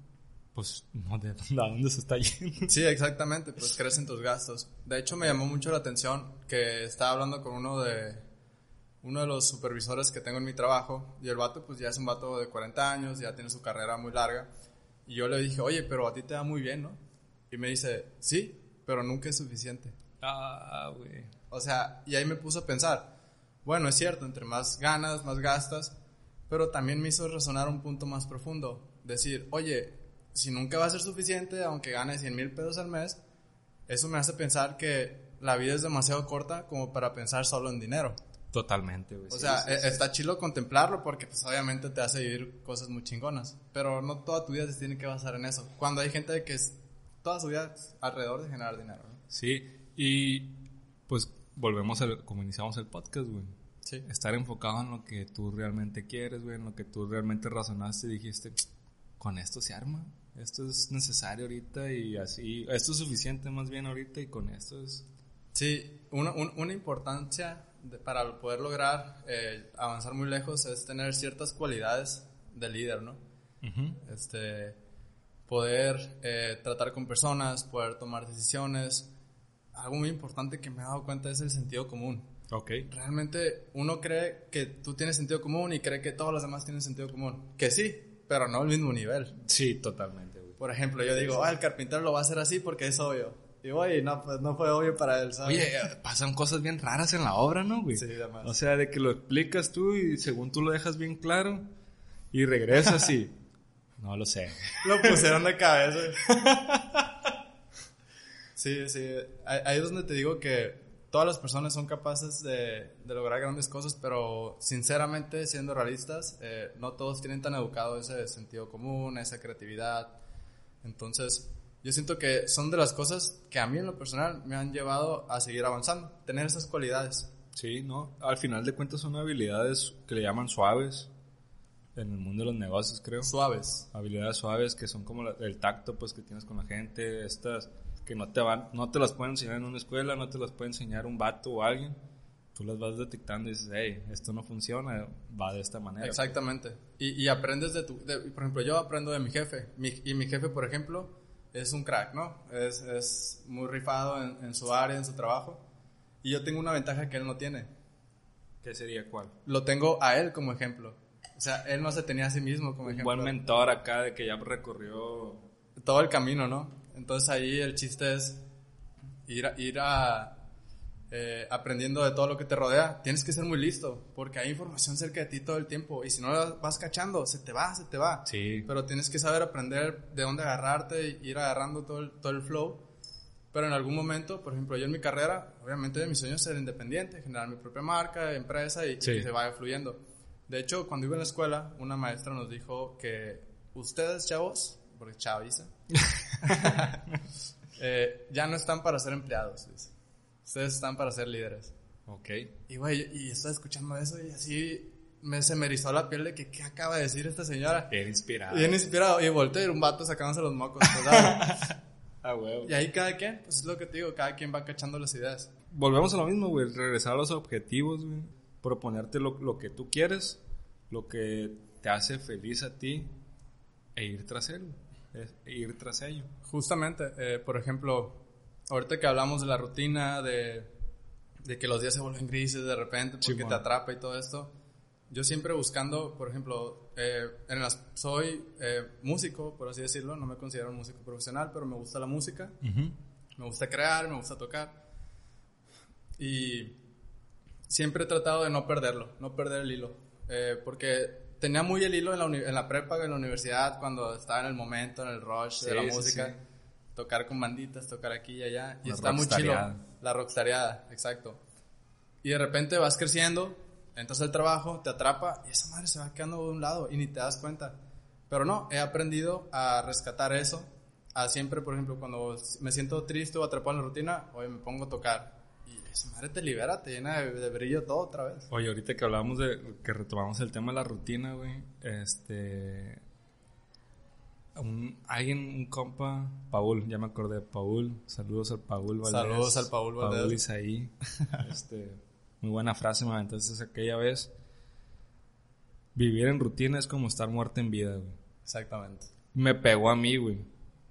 pues, no, ¿de dónde, se está yendo? Sí, exactamente, pues crecen tus gastos. De hecho, me llamó mucho la atención que estaba hablando con uno de uno de los supervisores que tengo en mi trabajo y el vato pues ya es un vato de 40 años, ya tiene su carrera muy larga y yo le dije, "Oye, pero a ti te da muy bien, ¿no?" Y me dice, "Sí, pero nunca es suficiente." Ah, güey. O sea, y ahí me puso a pensar, bueno, es cierto, entre más ganas, más gastas, pero también me hizo resonar un punto más profundo. Decir, oye, si nunca va a ser suficiente, aunque gane 100 mil pesos al mes, eso me hace pensar que la vida es demasiado corta como para pensar solo en dinero. Totalmente, güey. O sí, sea, sí, e- sí. está chido contemplarlo porque pues obviamente te hace vivir cosas muy chingonas, pero no toda tu vida se tiene que basar en eso. Cuando hay gente que es toda su vida alrededor de generar dinero. ¿no? Sí, y pues volvemos a como iniciamos el podcast, güey. Sí. estar enfocado en lo que tú realmente quieres, güey, en lo que tú realmente razonaste y dijiste, con esto se arma, esto es necesario ahorita y así, esto es suficiente más bien ahorita y con esto es... Sí, una, un- una importancia de- para poder lograr eh, avanzar muy lejos es tener ciertas cualidades de líder, ¿no? Este, poder eh, tratar con personas, poder tomar decisiones. Algo muy importante que me he dado cuenta es el sentido común. Ok. Realmente uno cree que tú tienes sentido común y cree que todos los demás tienen sentido común. Que sí, pero no al mismo nivel. Sí, totalmente, güey. Por ejemplo, yo digo, ah, el carpintero lo va a hacer así porque es obvio. Y oye, no, pues no fue obvio para él, ¿sabes? Oye, eh, pasan cosas bien raras en la obra, ¿no, güey? Sí, además. O sea, de que lo explicas tú y según tú lo dejas bien claro y regresas y... No lo sé. Lo pusieron de cabeza. Sí, sí. Ahí es donde te digo que todas las personas son capaces de, de lograr grandes cosas, pero sinceramente, siendo realistas, eh, no todos tienen tan educado ese sentido común, esa creatividad. Entonces, yo siento que son de las cosas que a mí en lo personal me han llevado a seguir avanzando, tener esas cualidades. Sí, ¿no? Al final de cuentas son habilidades que le llaman suaves en el mundo de los negocios, creo. Suaves. habilidades suaves que son como el tacto pues que tienes con la gente estas que no te van no te las pueden enseñar en una escuela no te las puede enseñar un vato o alguien tú las vas detectando y dices hey esto no funciona va de esta manera Exactamente. Y, y aprendes de tu... de- por ejemplo, yo aprendo de mi jefe. Mi- y mi jefe, por ejemplo, es un crack, ¿no? Es, es muy rifado en, en su área, en su trabajo. Y yo tengo una ventaja que él no tiene. qué sería cuál Lo tengo a él como ejemplo. O sea, él no se tenía a sí mismo como un ejemplo. buen mentor acá de que ya recorrió Todo el camino, ¿no? Entonces ahí el chiste es ir a... Ir a eh, aprendiendo de todo lo que te rodea, tienes que ser muy listo, porque hay información cerca de ti todo el tiempo, y si no la vas cachando, se te va, se te va. sí Pero tienes que saber aprender de dónde agarrarte y ir agarrando todo el, todo el flow. Pero en algún momento, por ejemplo, yo en mi carrera, obviamente mi sueño es ser independiente, generar mi propia marca, empresa y, que se vaya fluyendo. De hecho, cuando iba en la escuela, una maestra nos dijo que ustedes, chavos, porque chaviza, eh, ya no están para ser empleados. dice. Ustedes están para ser líderes. Ok. Y, güey, y estaba escuchando eso y así me, se me erizó la piel de que, ¿qué acaba de decir esta señora? Bien inspirado. Bien inspirado. Y volteé y un vato sacándose los mocos. pues. Ah, huevo. y ahí cada quien, pues es lo que te digo, cada quien va cachando las ideas. Volvemos a lo mismo, güey. Regresar a los objetivos, güey. Proponerte lo, lo que tú quieres, lo que te hace feliz a ti e ir tras él. Es- ir tras ello. Justamente, eh, por ejemplo, ahorita que hablamos de la rutina, de, de que los días se vuelven grises de repente porque te atrapa y todo esto, yo siempre buscando, por ejemplo, eh, en las, soy eh, músico, por así decirlo, no me considero un músico profesional, pero me gusta la música, me gusta crear, me gusta tocar. Y siempre he tratado de no perderlo, no perder el hilo. Eh, porque tenía muy el hilo en la, en la prepa, en la universidad, cuando estaba en el momento, en el rush de la música. sí. Tocar con banditas, tocar aquí y allá. Y La está muy chido. rockstareada. La rockstareada, exacto. Y de repente vas creciendo, entras al trabajo, te atrapa y esa madre se va quedando de un lado y ni te das cuenta. Pero no, he aprendido a rescatar eso. A siempre, por ejemplo, cuando me siento triste o atrapado en la rutina, hoy me pongo a tocar. Esa madre te libera, te llena de, de brillo todo otra vez. Oye, ahorita que hablábamos de, que retomamos el tema de la rutina, güey, este, un, alguien, un compa, Paul, ya me acordé, Paul, saludos al Paul Valdés. Saludos al Paul Valdés. Paul Isaí, este, muy buena frase, man, entonces aquella vez, vivir en rutina es como estar muerto en vida, güey. Exactamente. Me pegó a mí, güey,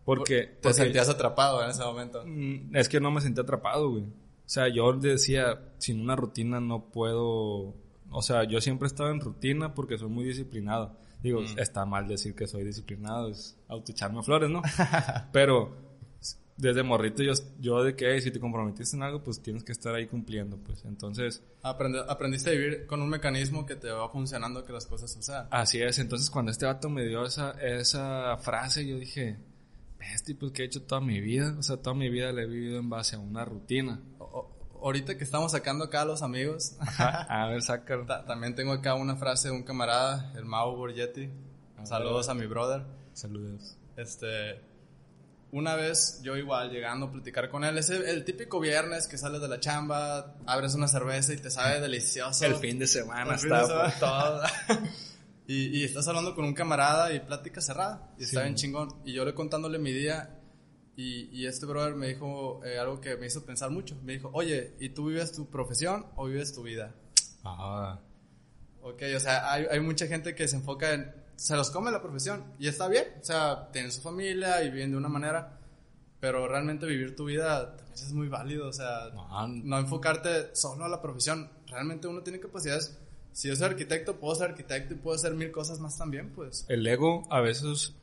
porque... Te porque- sentías atrapado en ese momento. Mm, Es que no me sentí atrapado, güey. O sea, yo decía, sin una rutina no puedo... O sea, yo siempre he estado en rutina porque soy muy disciplinado. Digo, está mal decir que soy disciplinado, es autoecharme flores, ¿no? Pero desde morrito yo, yo de que "Ey, si te comprometiste en algo, pues tienes que estar ahí cumpliendo, pues. Entonces, Aprende- aprendiste a vivir con un mecanismo que te va funcionando que las cosas sucedan. así es. Entonces, cuando este vato me dio esa, esa frase, yo dije, este, pues, que he hecho toda mi vida. O sea, toda mi vida la he vivido en base a una rutina. Ahorita que estamos sacando acá a los amigos, a ver, sácalo. ta- también tengo acá una frase de un camarada, el Mau Borgetti. Saludos a mi brother. Saludos. Este, una vez yo igual llegando a platicar con él, es el, el típico viernes que sales de la chamba, abres una cerveza y te sabe delicioso. El fin de semana El fin de está semana. y, y estás hablando con un camarada y plática cerrada. Y está Sí. bien chingón. Y yo le contándole mi día. Y, y este brother me dijo eh, algo que me hizo pensar mucho. Me dijo, oye, ¿y tú vives tu profesión o vives tu vida? Ah, Ok, o sea, hay, hay mucha gente que se enfoca en... Se los come la profesión. Y está bien. O sea, tienen su familia y viven de una manera. Pero realmente vivir tu vida también es muy válido. O sea, no, no enfocarte solo a la profesión. Realmente uno tiene capacidades. Si yo soy arquitecto, puedo ser arquitecto y puedo hacer mil cosas más también, pues. el ego a veces,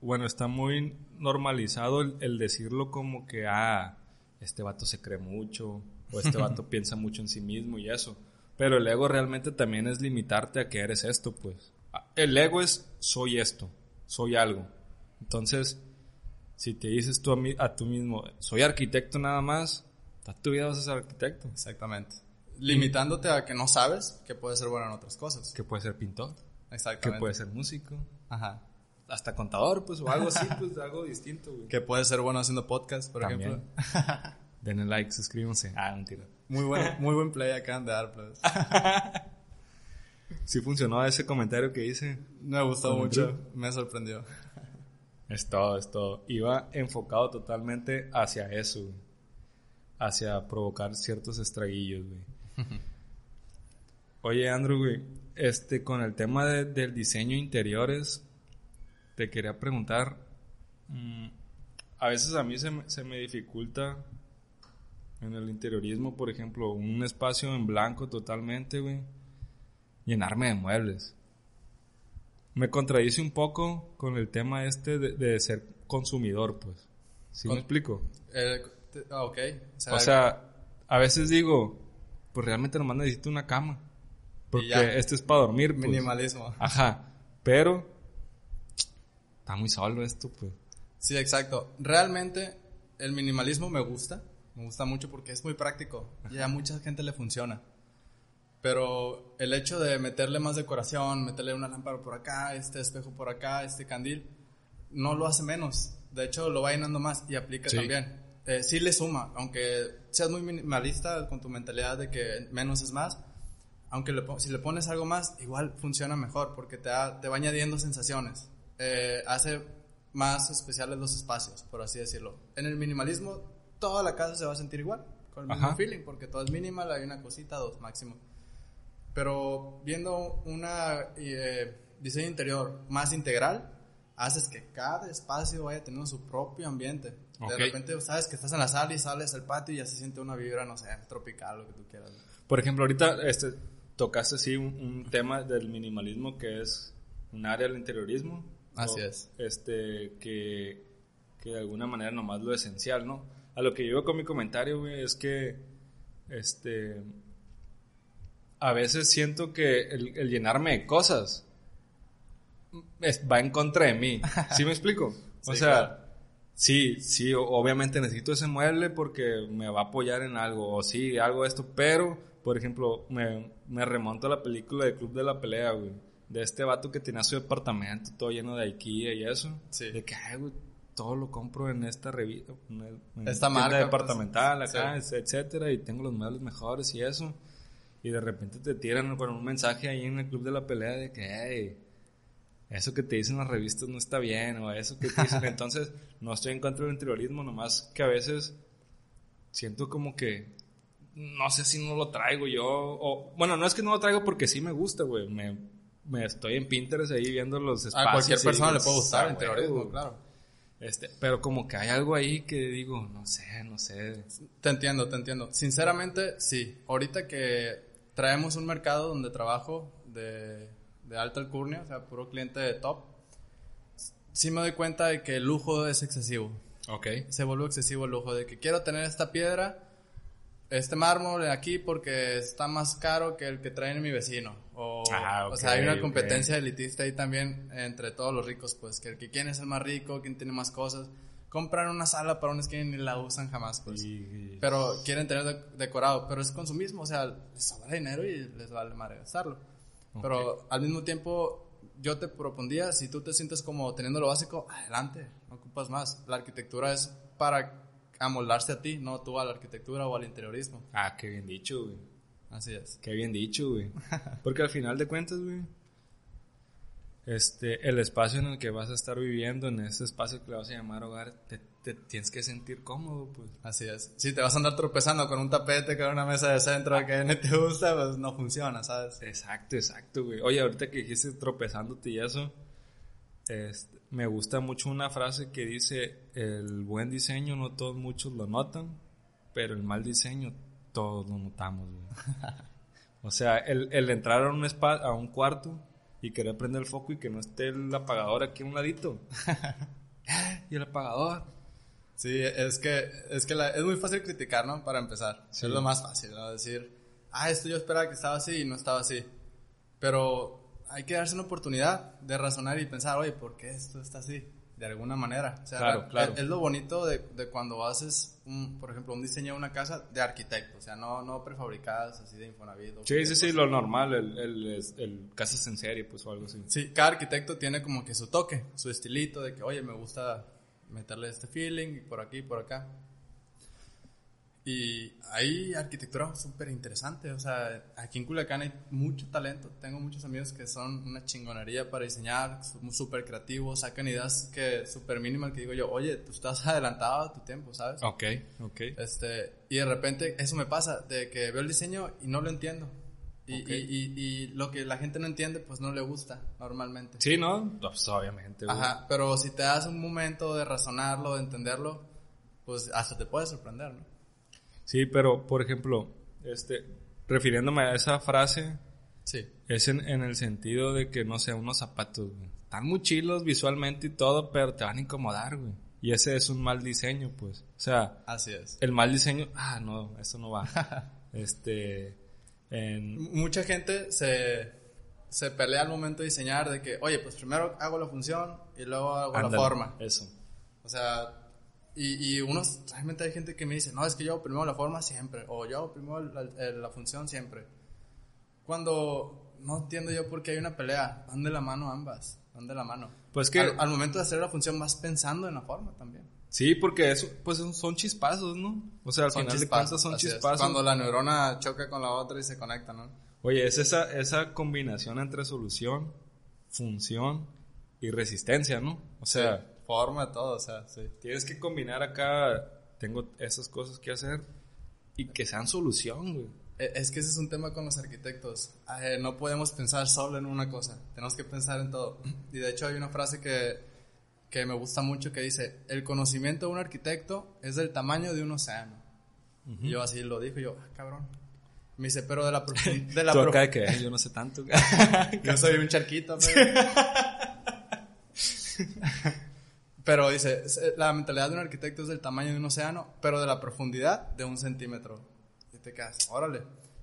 bueno, está muy normalizado el, el decirlo como que, ah, este vato se cree mucho, o este vato piensa mucho en sí mismo y eso. Pero el ego realmente también es limitarte a que eres esto, pues. El ego es, soy esto, soy algo. Entonces, si te dices tú a, mí, a tú mismo, soy arquitecto nada más, tu vida vas a ser arquitecto. Exactamente. Limitándote a que no sabes que puedes ser bueno en otras cosas. Que puede ser pintor, que Exactamente. puede ser músico, Ajá. Hasta contador, pues, o algo así, pues, algo distinto, güey. Que puede ser bueno haciendo podcast, por También. ejemplo. Denle like, suscríbanse. Ah, mentira. Muy buen, muy buen play acaban de dar, pues. Sí funcionó ese comentario que hice. Me gustó mucho. Me sorprendió. Es todo, es todo. Iba enfocado totalmente hacia eso, güey. Hacia provocar ciertos estraguillos, güey. Oye, Andrew, güey. Este, con el tema de- del diseño interiores, te quería preguntar. mm, a veces a mí se, me- se me dificulta en el interiorismo, por ejemplo, un espacio en blanco totalmente, güey. Llenarme de muebles. Me contradice un poco con el tema este de, de ser consumidor, pues. ¿Sí me Con- explico? Eh, ah, ok. O sea, a veces digo, pues realmente nomás necesito una cama. Porque ya. este es para dormir, pues. minimalismo. Ajá. Pero está muy solo esto, pues. Sí, exacto. Realmente el minimalismo me gusta. Me gusta mucho porque es muy práctico. Y a mucha gente le funciona. Pero el hecho de meterle más decoración, meterle una lámpara por acá, este espejo por acá, este candil, no lo hace menos. De hecho, lo va llenando más y aplica también. Eh, sí le suma, aunque seas muy minimalista con tu mentalidad de que menos es más, aunque si le pones algo más, igual funciona mejor porque te, te va añadiendo sensaciones. Eh, hace más especiales los espacios, por así decirlo. En el minimalismo, toda la casa se va a sentir igual, con el mismo feeling, porque todo es minimal, hay una cosita, dos máximo. Pero viendo una eh, diseño interior más integral, haces que cada espacio vaya teniendo su propio ambiente. De repente sabes que estás en la sala y sales al patio y ya se siente una vibra, no sé, tropical, lo que tú quieras. Por ejemplo, ahorita este, tocaste sí un, tema del minimalismo que es un área del interiorismo. Así es. Este, que, que de alguna manera nomás lo esencial, ¿no? A lo que yo con mi comentario, güey, es que, este, a veces siento que el, el llenarme de cosas va en contra de mí. ¿Sí me explico? O sea, sí, sí, obviamente necesito ese mueble porque me va a apoyar en algo, o sí, algo de esto, pero, por ejemplo, me, me remonto a la película de Club de la Pelea, güey. De este vato que tenía su departamento todo lleno de IKEA y eso. Sí. De que, ay, güey, todo lo compro en esta revista, en esta marca pues, departamental acá, etcétera, y tengo los muebles mejores y eso. Y de repente te tiran con un mensaje ahí en el club de la pelea de que, hey, eso que te dicen las revistas no está bien, o eso que te dicen. Entonces, no estoy en contra del interiorismo, nomás que a veces siento como que no sé si no lo traigo yo, o bueno, no es que no lo traigo porque sí me gusta, güey. Me, me estoy en Pinterest ahí viendo los espacios. A cualquier persona le puede gustar el interiorismo, claro. Este, pero como que hay algo ahí que digo, no sé, no sé. Te entiendo, te entiendo. Sinceramente, sí. Ahorita que traemos un mercado donde trabajo de de alta alcurnia, o sea, puro cliente de top, sí me doy cuenta de que el lujo es excesivo. Ok. Se vuelve excesivo el lujo de que quiero tener esta piedra, este mármol aquí porque está más caro que el que trae mi vecino. O, ah, o sea, hay una competencia elitista ahí también entre todos los ricos, pues que el que quién es el más rico, quién tiene más cosas. Compran una sala para un skin y ni la usan jamás, pues. Pero quieren tener decorado, pero es consumismo, o sea, les sobra dinero y les vale madre gastarlo. Pero al mismo tiempo, yo te propondría, si tú te sientes como teniendo lo básico, adelante, no ocupas más. La arquitectura es para amoldarse a ti, no tú a la arquitectura o al interiorismo. Ah, qué bien dicho, güey. Así es. Qué bien dicho, güey. Porque al final de cuentas, güey, este, el espacio en el que vas a estar viviendo, en ese espacio que le vas a llamar hogar, te, tienes que sentir cómodo, pues. Así es. Si te vas a andar tropezando con un tapete, con una mesa de centro que no te gusta, pues no funciona, ¿sabes? Exacto, exacto, güey. Oye, ahorita que dijiste tropezándote y eso, este, me gusta mucho una frase que dice, el buen diseño no todos muchos lo notan, pero el mal diseño todos lo notamos, güey. o sea, el, el entrar a un, a un cuarto y querer prender el foco y que no esté el apagador aquí a un ladito. y el apagador. Sí, es que, es que es muy fácil criticar, ¿no? Para empezar. Es lo más fácil, ¿no? Decir, ah, esto yo esperaba que estaba así y no estaba así. Pero hay que darse una oportunidad de razonar y pensar, oye, ¿por qué esto está así? De alguna manera. O sea, claro, claro. Es, lo bonito de, de, cuando haces, un, por ejemplo, un diseño de una casa de arquitecto, o sea, no, no prefabricadas así de Infonavit. Sí, sí, sí, lo normal, el, el, el, casas en serie, pues o algo así. Sí, cada arquitecto tiene como que su toque, su estilito de que, oye, me gusta meterle este feeling por aquí, por acá. Y hay arquitectura súper interesante. O sea, aquí en Culiacán hay mucho talento. Tengo muchos amigos que son una chingonería para diseñar, súper creativos, sacan ideas que súper mínimas que digo yo, oye, tú estás adelantado a tu tiempo, ¿sabes? Ok, ok. Este, y de repente eso me pasa, de que veo el diseño y no lo entiendo. Y, y, y, lo que la gente no entiende, pues no le gusta normalmente. Sí, ¿no? Pues obviamente. Ajá, pero si te das un momento de razonarlo, de entenderlo, pues hasta te puede sorprender, ¿no? Sí, pero por ejemplo, este, refiriéndome a esa frase, sí. es en, el sentido de que, no sé, unos zapatos, güey, están muy chilos visualmente y todo, pero te van a incomodar, güey. Y ese es un mal diseño, pues. O sea, así es. El mal diseño, ah, no, eso no va. este, Mucha gente se, se pelea al momento de diseñar de que, oye, pues primero hago la función y luego hago la forma. Eso. O sea, y, y unos, realmente hay gente que me dice, no, es que yo primero la forma siempre, o yo primero la, la, función siempre. Cuando no entiendo yo por qué hay una pelea, van de la mano ambas. van de la mano. Pues que... Al, momento de hacer la función vas pensando en la forma también. Sí, porque eso, pues son chispazos, ¿no? O sea, al son final de cuentas son chispazos. Cuando la neurona choca con la otra y se conecta, ¿no? Oye, es esa, esa combinación entre solución, función y resistencia, ¿no? O sea... forma, todo, o sea, sí. Tienes que combinar acá, tengo esas cosas que hacer y que sean solución, güey. E, es que ese es un tema con los arquitectos. Eh, no podemos pensar solo en una cosa, tenemos que pensar en todo. Y de hecho hay una frase que, que me gusta mucho que dice, el conocimiento de un arquitecto es del tamaño de un océano. Y yo así lo dijo, yo, ah, cabrón. Me dice, pero de la... De la ¿Tú acá que yo no sé tanto. yo soy un charquito, pero... pero dice, la mentalidad de un arquitecto es del tamaño de un océano, pero de la profundidad de un centímetro te quedas, órale.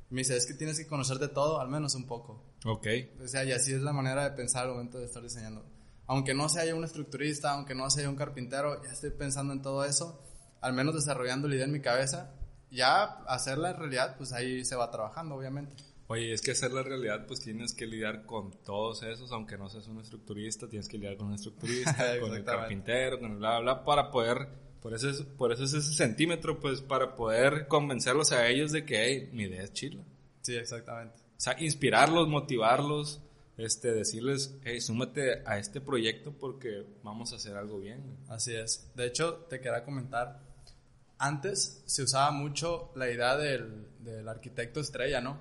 Me dice, es que tienes que conocer de todo, al menos un poco. Ok. O sea, y así es la manera de pensar al momento de estar diseñando. Aunque no sea yo un estructurista, aunque no sea yo un carpintero, ya estoy pensando en todo eso, al menos desarrollando la idea en mi cabeza. Ya hacerla en realidad, pues ahí se va trabajando, obviamente. Oye, es que hacerla realidad, pues tienes que lidiar con todos esos, aunque no seas un estructurista, tienes que lidiar con un estructurista, con el carpintero, con el bla, bla, bla, para poder por eso, es, por eso es ese centímetro, pues, para poder convencerlos a ellos de que, hey, mi idea es chila. Sí, exactamente. O sea, inspirarlos, motivarlos, este, decirles, hey, súmate a este proyecto porque vamos a hacer algo bien. Así es. De hecho, te quería comentar, antes se usaba mucho la idea del, del arquitecto estrella, ¿no?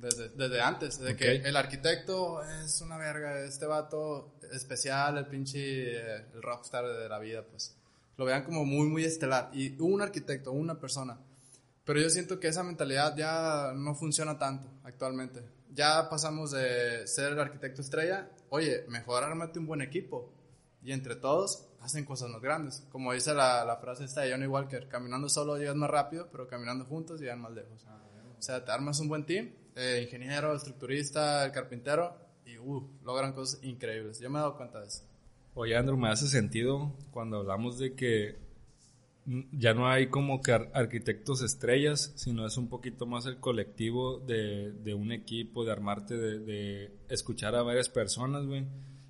Desde, desde antes, de que el arquitecto es una verga, este vato especial, el pinche, eh, el rockstar de la vida, pues lo vean como muy, muy estelar. Y un arquitecto, una persona. Pero yo siento que esa mentalidad ya no funciona tanto actualmente. Ya pasamos de ser el arquitecto estrella, oye, mejor ármate un buen equipo. Y entre todos hacen cosas más grandes. Como dice la, la frase esta de Johnny Walker, caminando solo llegas más rápido, pero caminando juntos llegan más lejos. O sea, te armas un buen team, eh, ingeniero, estructurista, el carpintero, y uh, logran cosas increíbles. Yo me he dado cuenta de eso. Oye, Andrew, me hace sentido cuando hablamos de que ya no hay como que arquitectos estrellas, sino es un poquito más el colectivo de, de un equipo, de armarte, de, escuchar a varias personas, güey.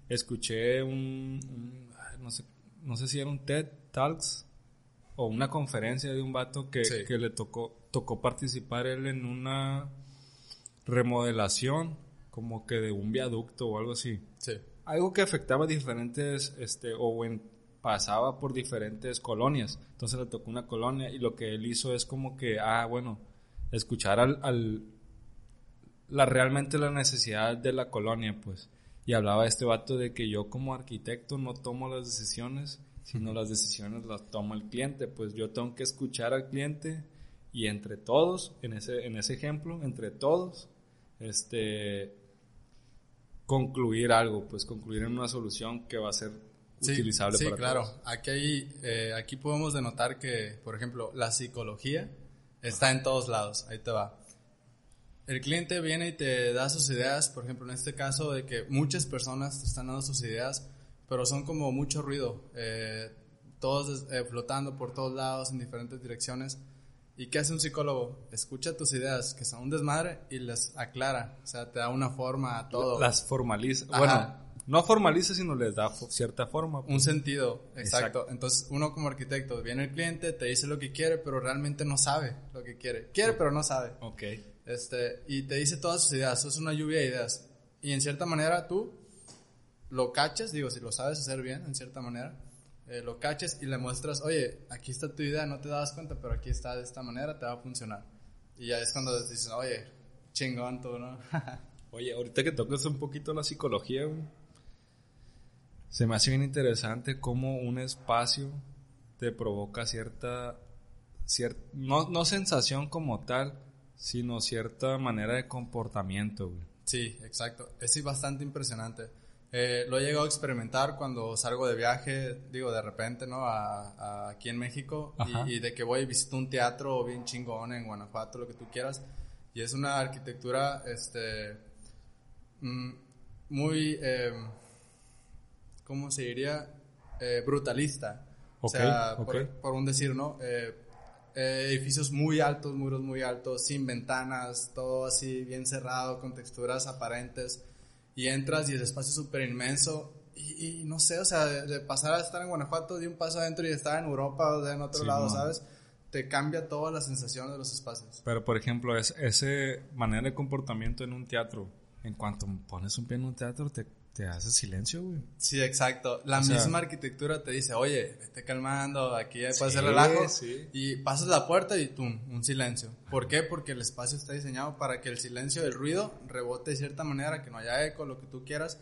Escuché un, no, sé, no sé si era un TED Talks o una conferencia de un vato que, que le tocó, tocó participar él en una remodelación como que de un viaducto o algo así. Sí algo que afectaba diferentes, este, o en, pasaba por diferentes colonias. Entonces le tocó una colonia y lo que él hizo es como que, ah, bueno, escuchar al, al la realmente la necesidad de la colonia, pues. Y hablaba este vato de que yo como arquitecto no tomo las decisiones, sino las decisiones las toma el cliente. Pues yo tengo que escuchar al cliente y entre todos, en ese, en ese ejemplo, entre todos, este, concluir algo, pues concluir en una solución que va a ser utilizable sí, para claro. todos. Aquí, eh, aquí podemos denotar que, por ejemplo, la psicología está en todos lados. Ahí te va. El cliente viene y te da sus ideas, por ejemplo, en este caso de que muchas personas te están dando sus ideas, pero son como mucho ruido, eh, todos eh, flotando por todos lados en diferentes direcciones. ¿Y qué hace un psicólogo? Escucha tus ideas, que son un desmadre, y las aclara. O sea, te da una forma a todo. Las formaliza. Bueno, no formaliza, sino les da cierta forma. Un sentido, exacto. Entonces, uno como arquitecto, viene el cliente, te dice lo que quiere, pero realmente no sabe lo que quiere. Quiere, pero no sabe. Ok. Este, y te dice todas sus ideas. Eso es una lluvia de ideas. Y en cierta manera tú lo cachas, digo, si lo sabes hacer bien, en cierta manera eh, lo caches y le muestras, oye, aquí está tu idea, no te das cuenta, pero aquí está de esta manera, te va a funcionar. Y ya es cuando dices, oye, chingón tú, ¿no? oye, ahorita que tocas un poquito la psicología, se me hace bien interesante cómo un espacio te provoca cierta, cierta no, no sensación como tal, sino cierta manera de comportamiento, güey. Sí, exacto. Es bastante impresionante. Eh, lo he llegado a experimentar cuando salgo de viaje, digo, de repente, ¿no? A, aquí en México y, de que voy y visito un teatro bien chingón en Guanajuato, lo que tú quieras. Y es una arquitectura, este, mm, muy, eh, ¿cómo se diría? Eh, brutalista. o sea, Por, un decir, ¿no? edificios muy altos, muros muy altos, sin ventanas, todo así bien cerrado, con texturas aparentes y entras y el espacio es súper inmenso Y, no sé, o sea, de, pasar a estar en Guanajuato, de un paso adentro y estar en Europa o de en otro lado, ¿sabes? Te cambia toda la sensación de los espacios. Pero, por ejemplo, es, ese manera de comportamiento en un teatro, en cuanto pones un pie en un teatro, te te hace silencio, güey. Sí, exacto. La misma arquitectura te dice, oye, vete calmando, aquí puede ser relajo. Y pasas la puerta y tú, un silencio. ¿Por qué? Porque el espacio está diseñado para que el silencio del ruido rebote de cierta manera, que no haya eco, lo que tú quieras.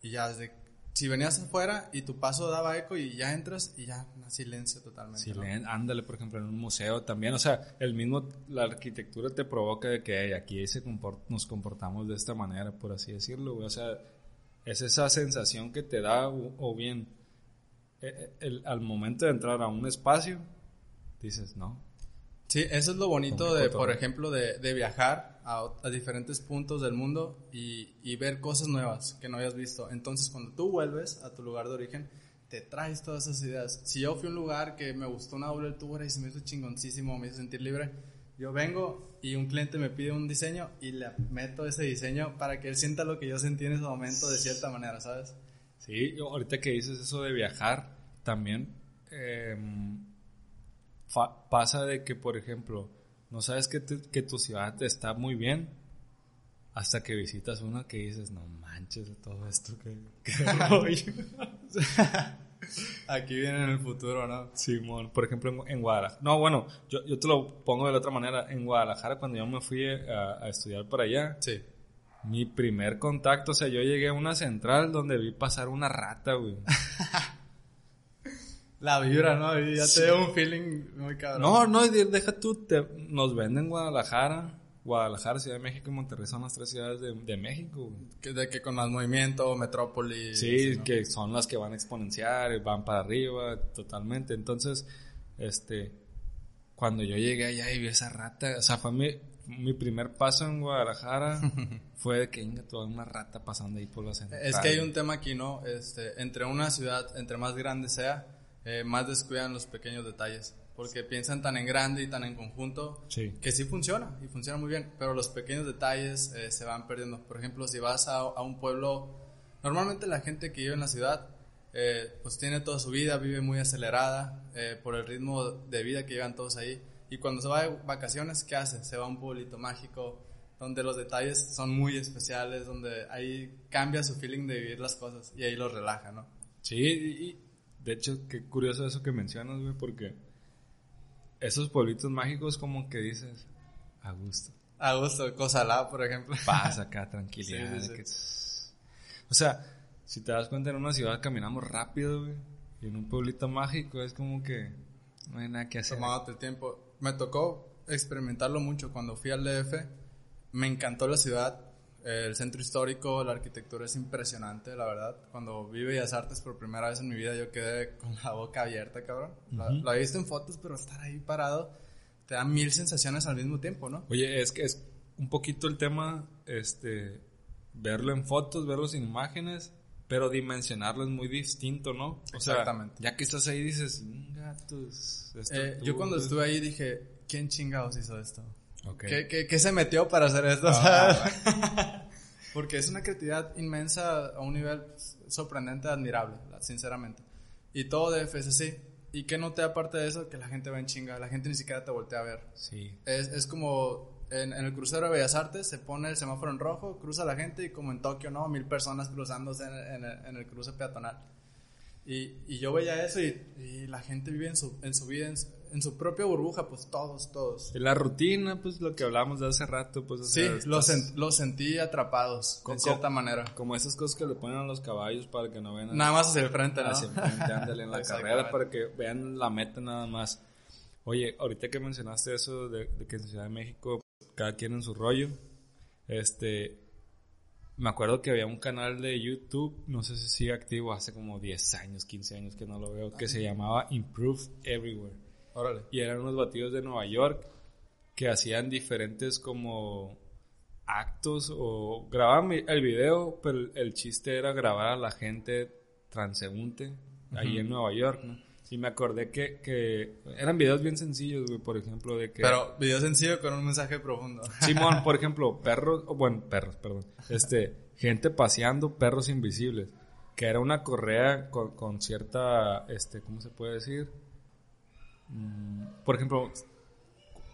Y ya desde si venías afuera y tu paso daba eco y ya entras y ya silencio totalmente. Silencio, ándale, por ejemplo, en un museo también, o sea, el mismo, la arquitectura te provoca de que aquí se nos comportamos de esta manera, por así decirlo, o sea, es esa sensación que te da o, bien e, e, al momento de entrar a un espacio, dices, no. Sí, eso es lo bonito de, por ejemplo, de, viajar a, diferentes puntos del mundo y, ver cosas nuevas que no habías visto. Entonces, cuando tú vuelves a tu lugar de origen, te traes todas esas ideas. Si yo fui a un lugar que me gustó una doble altura y se me hizo chingoncísimo, me hizo sentir libre, yo vengo y un cliente me pide un diseño y le meto ese diseño para que él sienta lo que yo sentí en ese momento de cierta manera, ¿sabes? Sí, ahorita que dices eso de viajar, también em, pasa de que, por ejemplo, no sabes que, que tu ciudad está muy bien hasta que visitas una que dices, no manches de todo esto que, que Aquí viene en el futuro, ¿no? Simón, por ejemplo, en, Guadalajara. No, bueno, yo, yo, te lo pongo de la otra manera. En Guadalajara, cuando yo me fui a, estudiar para allá, sí. mi primer contacto, o sea, yo llegué a una central donde vi pasar una rata, güey. La vibra, ¿no? Y ya te dio un feeling muy cabrón. No, no, deja tú, te, nos venden Guadalajara Guadalajara, Ciudad de México y Monterrey son las tres ciudades de, México. Que, de que con más movimiento, metrópoli. Sí, que son las que van a exponenciar, van para arriba, totalmente. Entonces, este, cuando yo llegué allá y vi esa rata, o sea, fue mi, mi primer paso en Guadalajara, fue de que toda una rata pasando ahí por la central. Es que hay un tema aquí, ¿no? Este, entre una ciudad, entre más grande sea, eh, más descuidan los pequeños detalles porque piensan tan en grande y tan en conjunto que sí funciona y funciona muy bien, pero los pequeños detalles eh, se van perdiendo. Por ejemplo, si vas a, un pueblo, normalmente la gente que vive en la ciudad eh, pues tiene toda su vida, vive muy acelerada eh, por el ritmo de vida que llevan todos ahí. Y cuando se va de vacaciones, ¿qué hace? Se va a un pueblito mágico donde los detalles son muy especiales, donde ahí cambia su feeling de vivir las cosas y ahí lo relaja, ¿no? Sí, y de hecho, qué curioso eso que mencionas, güey, porque esos pueblitos mágicos como que dices, a gusto. A gusto, Cosalá, por ejemplo. Paz acá, tranquilidad. O sea, si te das cuenta, en una ciudad caminamos rápido, güey. Y en un pueblito mágico es como que no hay nada que hacer. Tomándote tiempo. Me tocó experimentarlo mucho cuando fui al DF. Me encantó la ciudad el centro histórico, la arquitectura es impresionante, la verdad. Cuando vi Bellas Artes por primera vez en mi vida, yo quedé con la boca abierta, cabrón. la, he visto en fotos, pero estar ahí parado te da mil sensaciones al mismo tiempo, ¿no? Oye, es que es un poquito el tema, este, verlo en fotos, verlo en imágenes, pero dimensionarlo es muy distinto, ¿no? Exactamente. ya que estás ahí dices, gatos. Eh, yo cuando estuve ahí dije, ¿quién chingados hizo esto? ¿Qué, se metió para hacer esto? Ah, Porque es una creatividad inmensa a un nivel sorprendente, admirable, sinceramente. Y todo de FSC. ¿Y qué noté aparte de eso? Que la gente va en chinga, la gente ni siquiera te voltea a ver. Sí. Es, es como en, el crucero de Bellas Artes, se pone el semáforo en rojo, cruza la gente y como en Tokio, ¿no? Mil personas cruzándose en, en el cruce peatonal. Y, y, yo veía eso y, y, la gente vive en su, en su vida, en, su propia burbuja, pues todos, todos. La rutina, pues lo que hablamos de hace rato, pues. sí, los, sentí atrapados, de cierta manera. Como esas cosas que le ponen a los caballos para que no vean. Nada más hacia el frente, ¿no? Hacia el frente, ándale en la carrera para que vean la meta nada más. Oye, ahorita que mencionaste eso de, de que en Ciudad de México cada quien en su rollo, este, me acuerdo que había un canal de YouTube, no sé si sigue activo, hace como 10 años, 15 años que no lo veo, que se llamaba Improve Everywhere. Órale. Y eran unos batidos de Nueva York que hacían diferentes como actos o grababan el video, pero el chiste era grabar a la gente transeúnte ahí en Nueva York, ¿no? Y me acordé que, que eran videos bien sencillos, güey, por ejemplo, de que... Pero videos sencillos con un mensaje profundo. Simón, por ejemplo, perros, bueno, perros, perdón. Este, gente paseando perros invisibles. que era una correa con, con cierta, este, ¿cómo se puede decir? Mm, por ejemplo,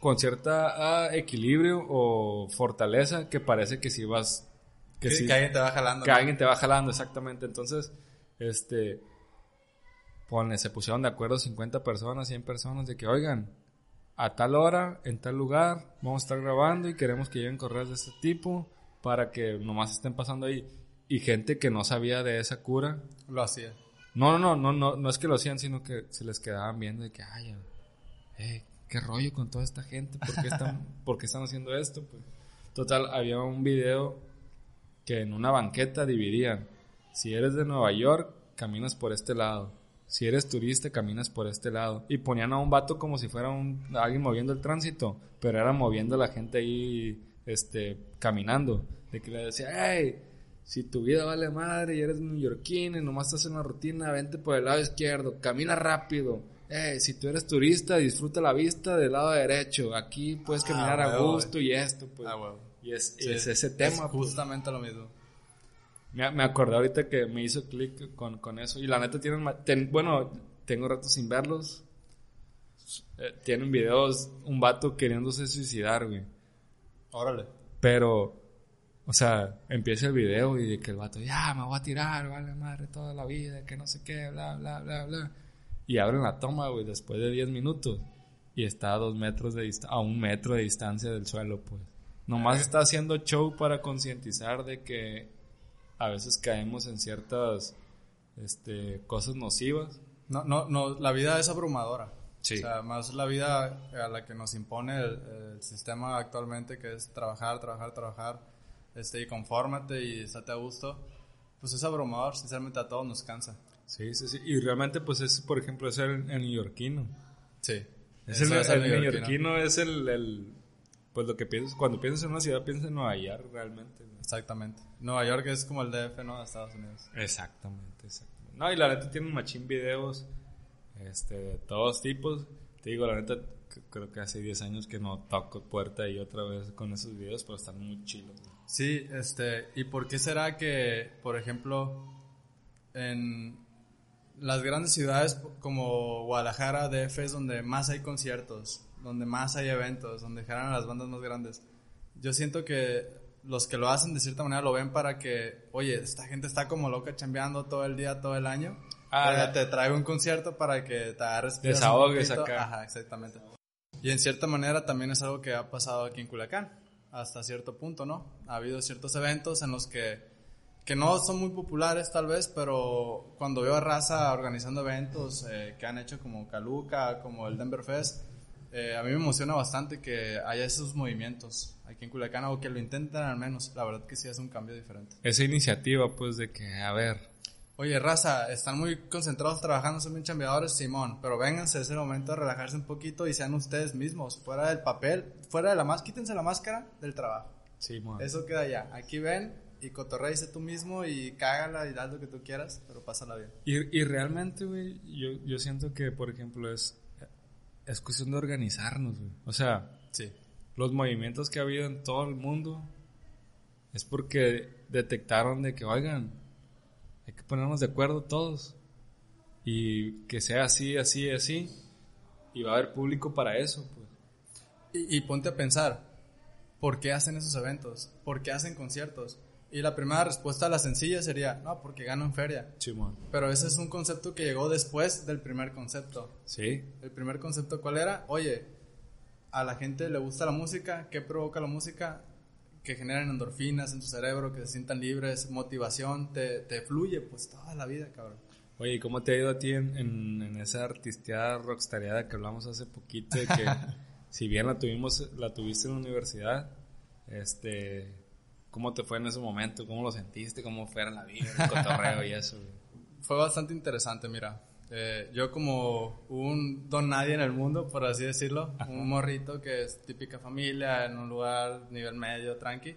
con cierta ah, equilibrio o fortaleza que parece que si vas... Que, si, alguien te va jalando. Que alguien te va jalando, exactamente. Entonces, este... Pone, se pusieron de acuerdo 50 personas, 100 personas de que, oigan, a tal hora, en tal lugar, vamos a estar grabando y queremos que lleguen correos de este tipo para que nomás estén pasando ahí. Y gente que no sabía de esa cura. Lo hacía. No, no, no, no, no es que lo hacían, sino que se les quedaban viendo de que, ay, eh, qué rollo con toda esta gente, ¿por qué están, ¿por qué están haciendo esto? Pues, total, había un video que en una banqueta dividían, si eres de Nueva York, caminas por este lado, si eres turista, caminas por este lado. Y ponían a un vato como si fuera un, alguien moviendo el tránsito, pero era moviendo a la gente ahí, este, caminando. De que le decía, hey, si tu vida vale madre y eres neoyorquino y nomás estás en una rutina, vente por el lado izquierdo, camina rápido. Eh, si tú eres turista, disfruta la vista del lado derecho. Aquí puedes ah, caminar a gusto y esto, pues. Ah, y es, ese tema. Es pues. justamente lo mismo. Me, me, acordé ahorita que me hizo clic con, con, eso. Y la neta tienen, bueno, tengo rato sin verlos. Eh, tienen videos, un vato queriéndose suicidar, güey. Órale. Pero o sea, empieza el video y que el vato, ya, me voy a tirar, vale madre, toda la vida, que no sé qué, bla, bla, bla, bla. Y abren la toma, güey, después de 10 minutos. Y está a dos metros de a un metro de distancia del suelo, pues. Nomás está haciendo show para concientizar de que a veces caemos en ciertas este, cosas nocivas. No, no, no, la vida es abrumadora. Sí. O sea, más la vida a la que nos impone el sistema actualmente, que es trabajar, trabajar, trabajar este, y confórmate y estate a gusto, pues es abrumador, sinceramente a todos nos cansa. Sí, sí, sí. Y realmente, pues es, por ejemplo, ser el, neoyorquino. Sí. Es el, el, neoyorquino es el, el, pues lo que piensas, cuando piensas en una ciudad, piensas en Nueva York realmente. Exactamente. Nueva York es como el DF, ¿no? De Estados Unidos. Exactamente, exactamente. No, y la neta tiene un machín videos, este, de todos tipos. Te digo, la neta, creo que hace 10 años que no toco puerta y otra vez con esos videos, pero están muy chilos. Sí, este, ¿y por qué será que, por ejemplo, en las grandes ciudades como Guadalajara, DF es donde más hay conciertos, donde más hay eventos, donde generan las bandas más grandes? Yo siento que los que lo hacen de cierta manera lo ven para que, oye, esta gente está como loca chambeando todo el día, todo el año. Ah, te traigo un concierto para que te agarres. Desahogues acá. Ajá, exactamente. Y en cierta manera también es algo que ha pasado aquí en Culiacán, hasta cierto punto, ¿no? Ha habido ciertos eventos en los que, que no son muy populares tal vez, pero cuando veo a Raza organizando eventos eh, que han hecho como Caluca, como el Denver Fest, eh, a mí me emociona bastante que haya esos movimientos aquí en Culiacán o que lo intenten al menos. La verdad que sí es un cambio diferente. Esa iniciativa, pues, de que, a ver, Oye, raza, están muy concentrados trabajando, son bien chambeadores, Simón, pero vénganse ese momento a relajarse un poquito y sean ustedes mismos, fuera del papel, fuera de la máscara, quítense la máscara del trabajo. Simón. Eso queda ya. Aquí ven y cotorreíse tú mismo y cágala y haz lo que tú quieras, pero pásala bien. Y, y realmente, güey, yo, yo siento que, por ejemplo, es, es cuestión de organizarnos, güey. O sea, sí. los movimientos que ha habido en todo el mundo es porque detectaron de que, oigan, hay que ponernos de acuerdo todos. Y que sea así, así, así. Y va a haber público para eso, pues. Y, ponte a pensar, ¿por qué hacen esos eventos? ¿Por qué hacen conciertos? Y la primera respuesta a la sencilla sería, no, porque ganan feria. Pero ese es un concepto que llegó después del primer concepto. Sí. El primer concepto, ¿cuál era? Oye, a la gente le gusta la música, ¿qué provoca la música? Que generan endorfinas en tu cerebro, que se sientan libres, motivación, te, te fluye pues toda la vida, cabrón. Oye, ¿y cómo te ha ido a ti en, en, esa artisteada rockstariada que hablamos hace poquito? De que si bien la tuvimos, la tuviste en la universidad, este, ¿cómo te fue en ese momento? ¿Cómo lo sentiste? ¿Cómo fue en la vida, el cotorreo y eso? Fue bastante interesante, mira. Eh, yo como un don nadie en el mundo, por así decirlo, un morrito que es típica familia, en un lugar nivel medio, tranqui,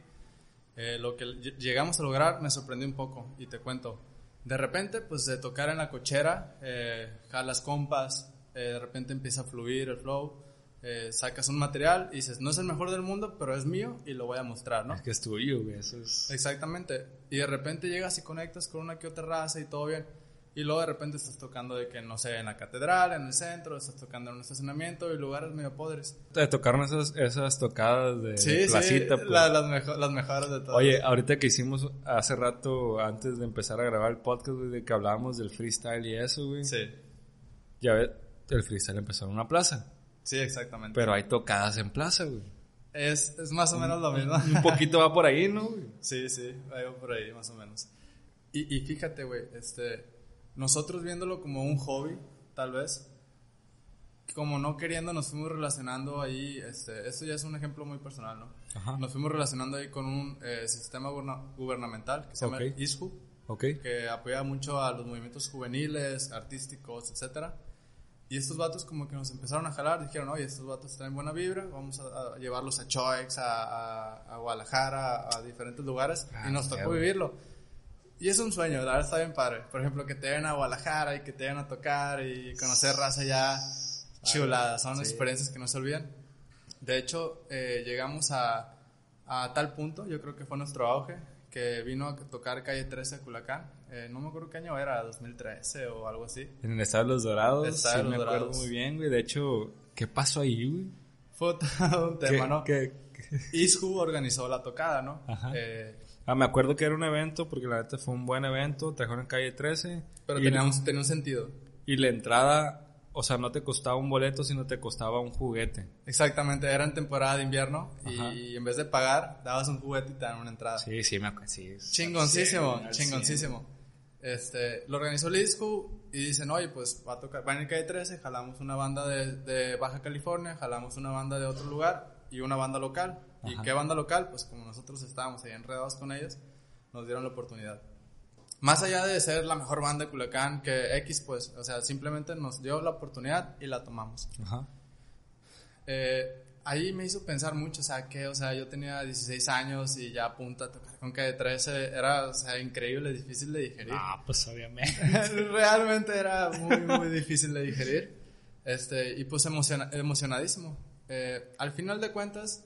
eh, lo que llegamos a lograr me sorprendió un poco y te cuento. De repente, pues de tocar en la cochera, eh, jalas compas, de repente empieza a fluir el flow, eh, sacas un material y dices, no es el mejor del mundo, pero es mío y lo voy a mostrar, ¿no? Es que es tuyo, güey, eso es... Exactamente. Y de repente llegas y conectas con una que otra raza y todo bien. Y luego de repente estás tocando de que, no sé, en la catedral, en el centro, estás tocando en un estacionamiento y lugares medio podres. Te tocaron esas, esas tocadas de Sí, placita, sí, pues. la- las, mejo- las mejores de todas. Oye, ahorita que hicimos hace rato, antes de empezar a grabar el podcast, güey, de que hablábamos del freestyle y eso, güey. Sí, Ya ves, el freestyle empezó en una plaza. sí, exactamente. Pero hay tocadas en plaza, güey. es, es más o menos lo mismo. Un poquito va por ahí, ¿no, güey? Sí, sí, algo por ahí, más o menos. Y, y fíjate, güey, este, nosotros viéndolo como un hobby, tal vez, como no queriendo, nos fuimos relacionando ahí, este, esto ya es un ejemplo muy personal, ¿no? Ajá. Nos fuimos relacionando ahí con un eh, sistema guberna- gubernamental que se llama Ok. ISJU, Ok. que apoya mucho a los movimientos juveniles, artísticos, etcétera. Y estos vatos como que nos empezaron a jalar, dijeron, oye, estos vatos traen buena vibra, vamos a, a llevarlos a Choex, a, a- a Guadalajara, a, diferentes lugares, Ah, y nos tocó vivirlo. Y es un sueño, la verdad está bien padre. Por ejemplo, que te vayan a Guadalajara y que te vayan a tocar y conocer raza ya chulada, son sí. experiencias que no se olvidan. De hecho, eh, llegamos a, a tal punto, yo creo que fue nuestro auge, que vino a tocar Calle 13 de Culacán. Eh, no me acuerdo qué año era, 2013 o algo así. En el Estado de los Dorados, Estado de sí los me acuerdo Dorados. muy bien, güey. De hecho, ¿qué pasó ahí, güey? Fue un tema, ¿Qué- ¿no? qué- qué? Isju organizó la tocada, ¿no? Ajá. Eh, Ah, me acuerdo que era un evento, porque la neta fue un buen evento. Trajeron en calle 13. pero y, tenía un, tenía un sentido. y la entrada, o sea, no te costaba un boleto, sino te costaba un juguete. Exactamente, era en temporada de invierno Ajá. y en vez de pagar, dabas un juguete y te daban una entrada. Sí, sí, me acuerdo. Sí, Chingoncísimo, cien, chingoncísimo. Este, lo organizó Liscu y dicen, oye, pues va a tocar, va en el calle 13, jalamos una banda de, de Baja California, jalamos una banda de otro lugar y una banda local. ¿Y Ajá. qué banda local? Pues como nosotros estábamos ahí enredados con ellos, nos dieron la oportunidad. Más allá de ser la mejor banda de Culiacán que X, pues, o sea, simplemente nos dio la oportunidad y la tomamos. Ajá. Eh, ahí me hizo pensar mucho, o sea, que, o sea, yo tenía 16 años y ya a punto a tocar con calle 13, era, o sea, increíble, difícil de digerir. Ah, pues obviamente. Realmente era muy, muy difícil de digerir. Este, y pues emociona- emocionadísimo. Eh, al final de cuentas,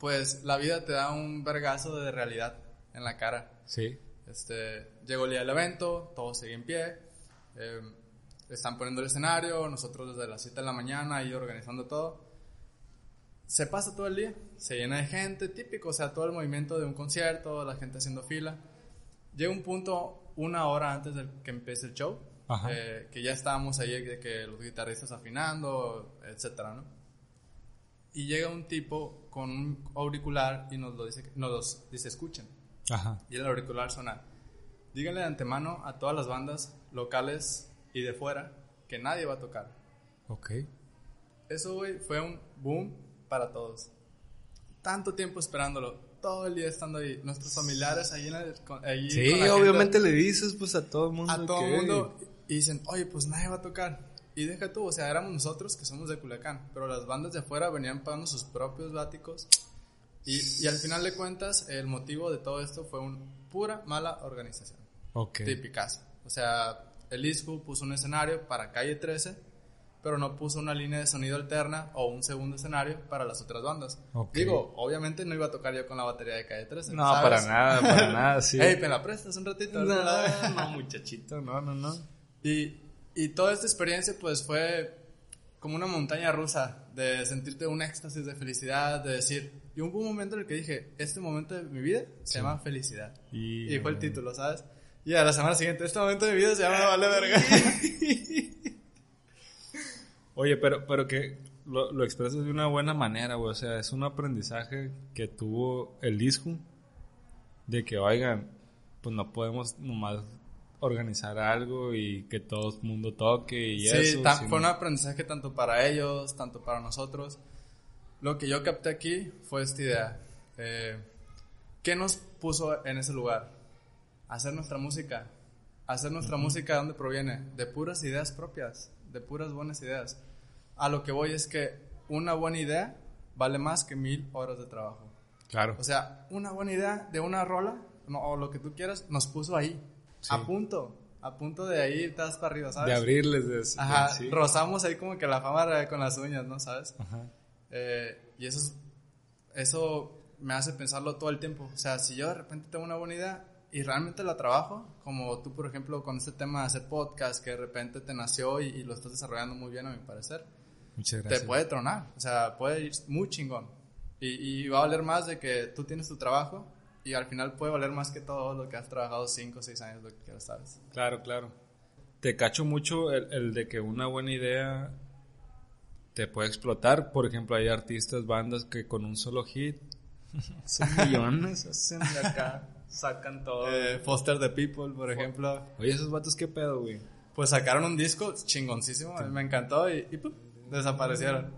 pues la vida te da un vergazo de realidad en la cara. Sí. Este, llegó el día del evento, todo sigue en pie. eh, están poniendo el escenario, nosotros desde las 7 de la mañana ahí organizando todo. Se pasa todo el día, se llena de gente, típico, o sea, todo el movimiento de un concierto, la gente haciendo fila. Llega un punto, una hora antes de que empiece el show, eh, que ya estábamos ahí, de que los guitarristas afinando, etcétera, ¿no? Y llega un tipo con un auricular y nos lo dice, nos los dice, escuchen. Ajá. Y el auricular suena. Díganle de antemano a todas las bandas locales y de fuera que nadie va a tocar. Ok. Eso, güey, fue un boom para todos. Tanto tiempo esperándolo, todo el día estando ahí. Nuestros familiares ahí en el, ahí Sí, obviamente gente, le dices pues a todo el mundo. a todo el mundo y dicen, oye, pues nadie va a tocar. Y deja tú, o sea, éramos nosotros que somos de Culiacán, pero las bandas de afuera venían pagando sus propios váticos. Y, y al final de cuentas, el motivo de todo esto fue una pura mala organización. Ok. Típicas. O sea, el ISCU puso un escenario para calle 13, pero no puso una línea de sonido alterna o un segundo escenario para las otras bandas. Ok. Digo, obviamente no iba a tocar yo con la batería de calle 13. No, ¿sabes? para nada, para nada, sí. Ey, ¿me la prestas un ratito? no, no, muchachito, no, no, no. Y, y toda esta experiencia pues fue como una montaña rusa de sentirte un éxtasis de felicidad, de decir, y hubo un momento en el que dije, este momento de mi vida se llama felicidad. Y, Y fue el título, ¿sabes? Y a la semana siguiente, este momento de mi vida se llama Vale Verga. Oye, pero, pero que lo, lo expresas de una buena manera, güey. O sea, es un aprendizaje que tuvo el disco de que, oigan, pues no podemos nomás organizar algo y que todo el mundo toque y Sí, eso. sino- fue un aprendizaje tanto para ellos, tanto para nosotros. Lo que yo capté aquí fue esta idea. Eh, ¿Qué nos puso en ese lugar? Hacer nuestra música. Hacer nuestra música, ¿de dónde proviene? De puras ideas propias, de puras buenas ideas. A lo que voy es que una buena idea vale más que mil horas de trabajo. Claro. O sea, una buena idea de una rola, no, o lo que tú quieras, nos puso ahí, Sí. a punto. a punto de ahí estás para arriba, ¿sabes? De abrirles. De, Ajá, rozamos ahí como que la fama con las uñas, ¿no? ¿Sabes? Ajá. Eh, y eso es, eso me hace pensarlo todo el tiempo. O sea, si yo de repente tengo una buena idea y realmente la trabajo, como tú, por ejemplo, con este tema de hacer podcast, que de repente te nació y, lo estás desarrollando muy bien, a mi parecer, Muchas te puede tronar. O sea, puede ir muy chingón. Y, y va a valer más de que tú tienes tu trabajo y al final puede valer más que todo lo que has trabajado 5 o 6 años, lo que quieras, ¿sabes? Claro, claro. Te cacho mucho el, el, de que una buena idea te puede explotar. Por ejemplo, hay artistas, bandas que con un solo hit son millones, hacen de acá, sacan todo. Eh, Foster the People, por ejemplo. Oye, esos vatos, ¿qué pedo, güey? Pues sacaron un disco chingoncísimo, me encantó y, y ¡pum! desaparecieron.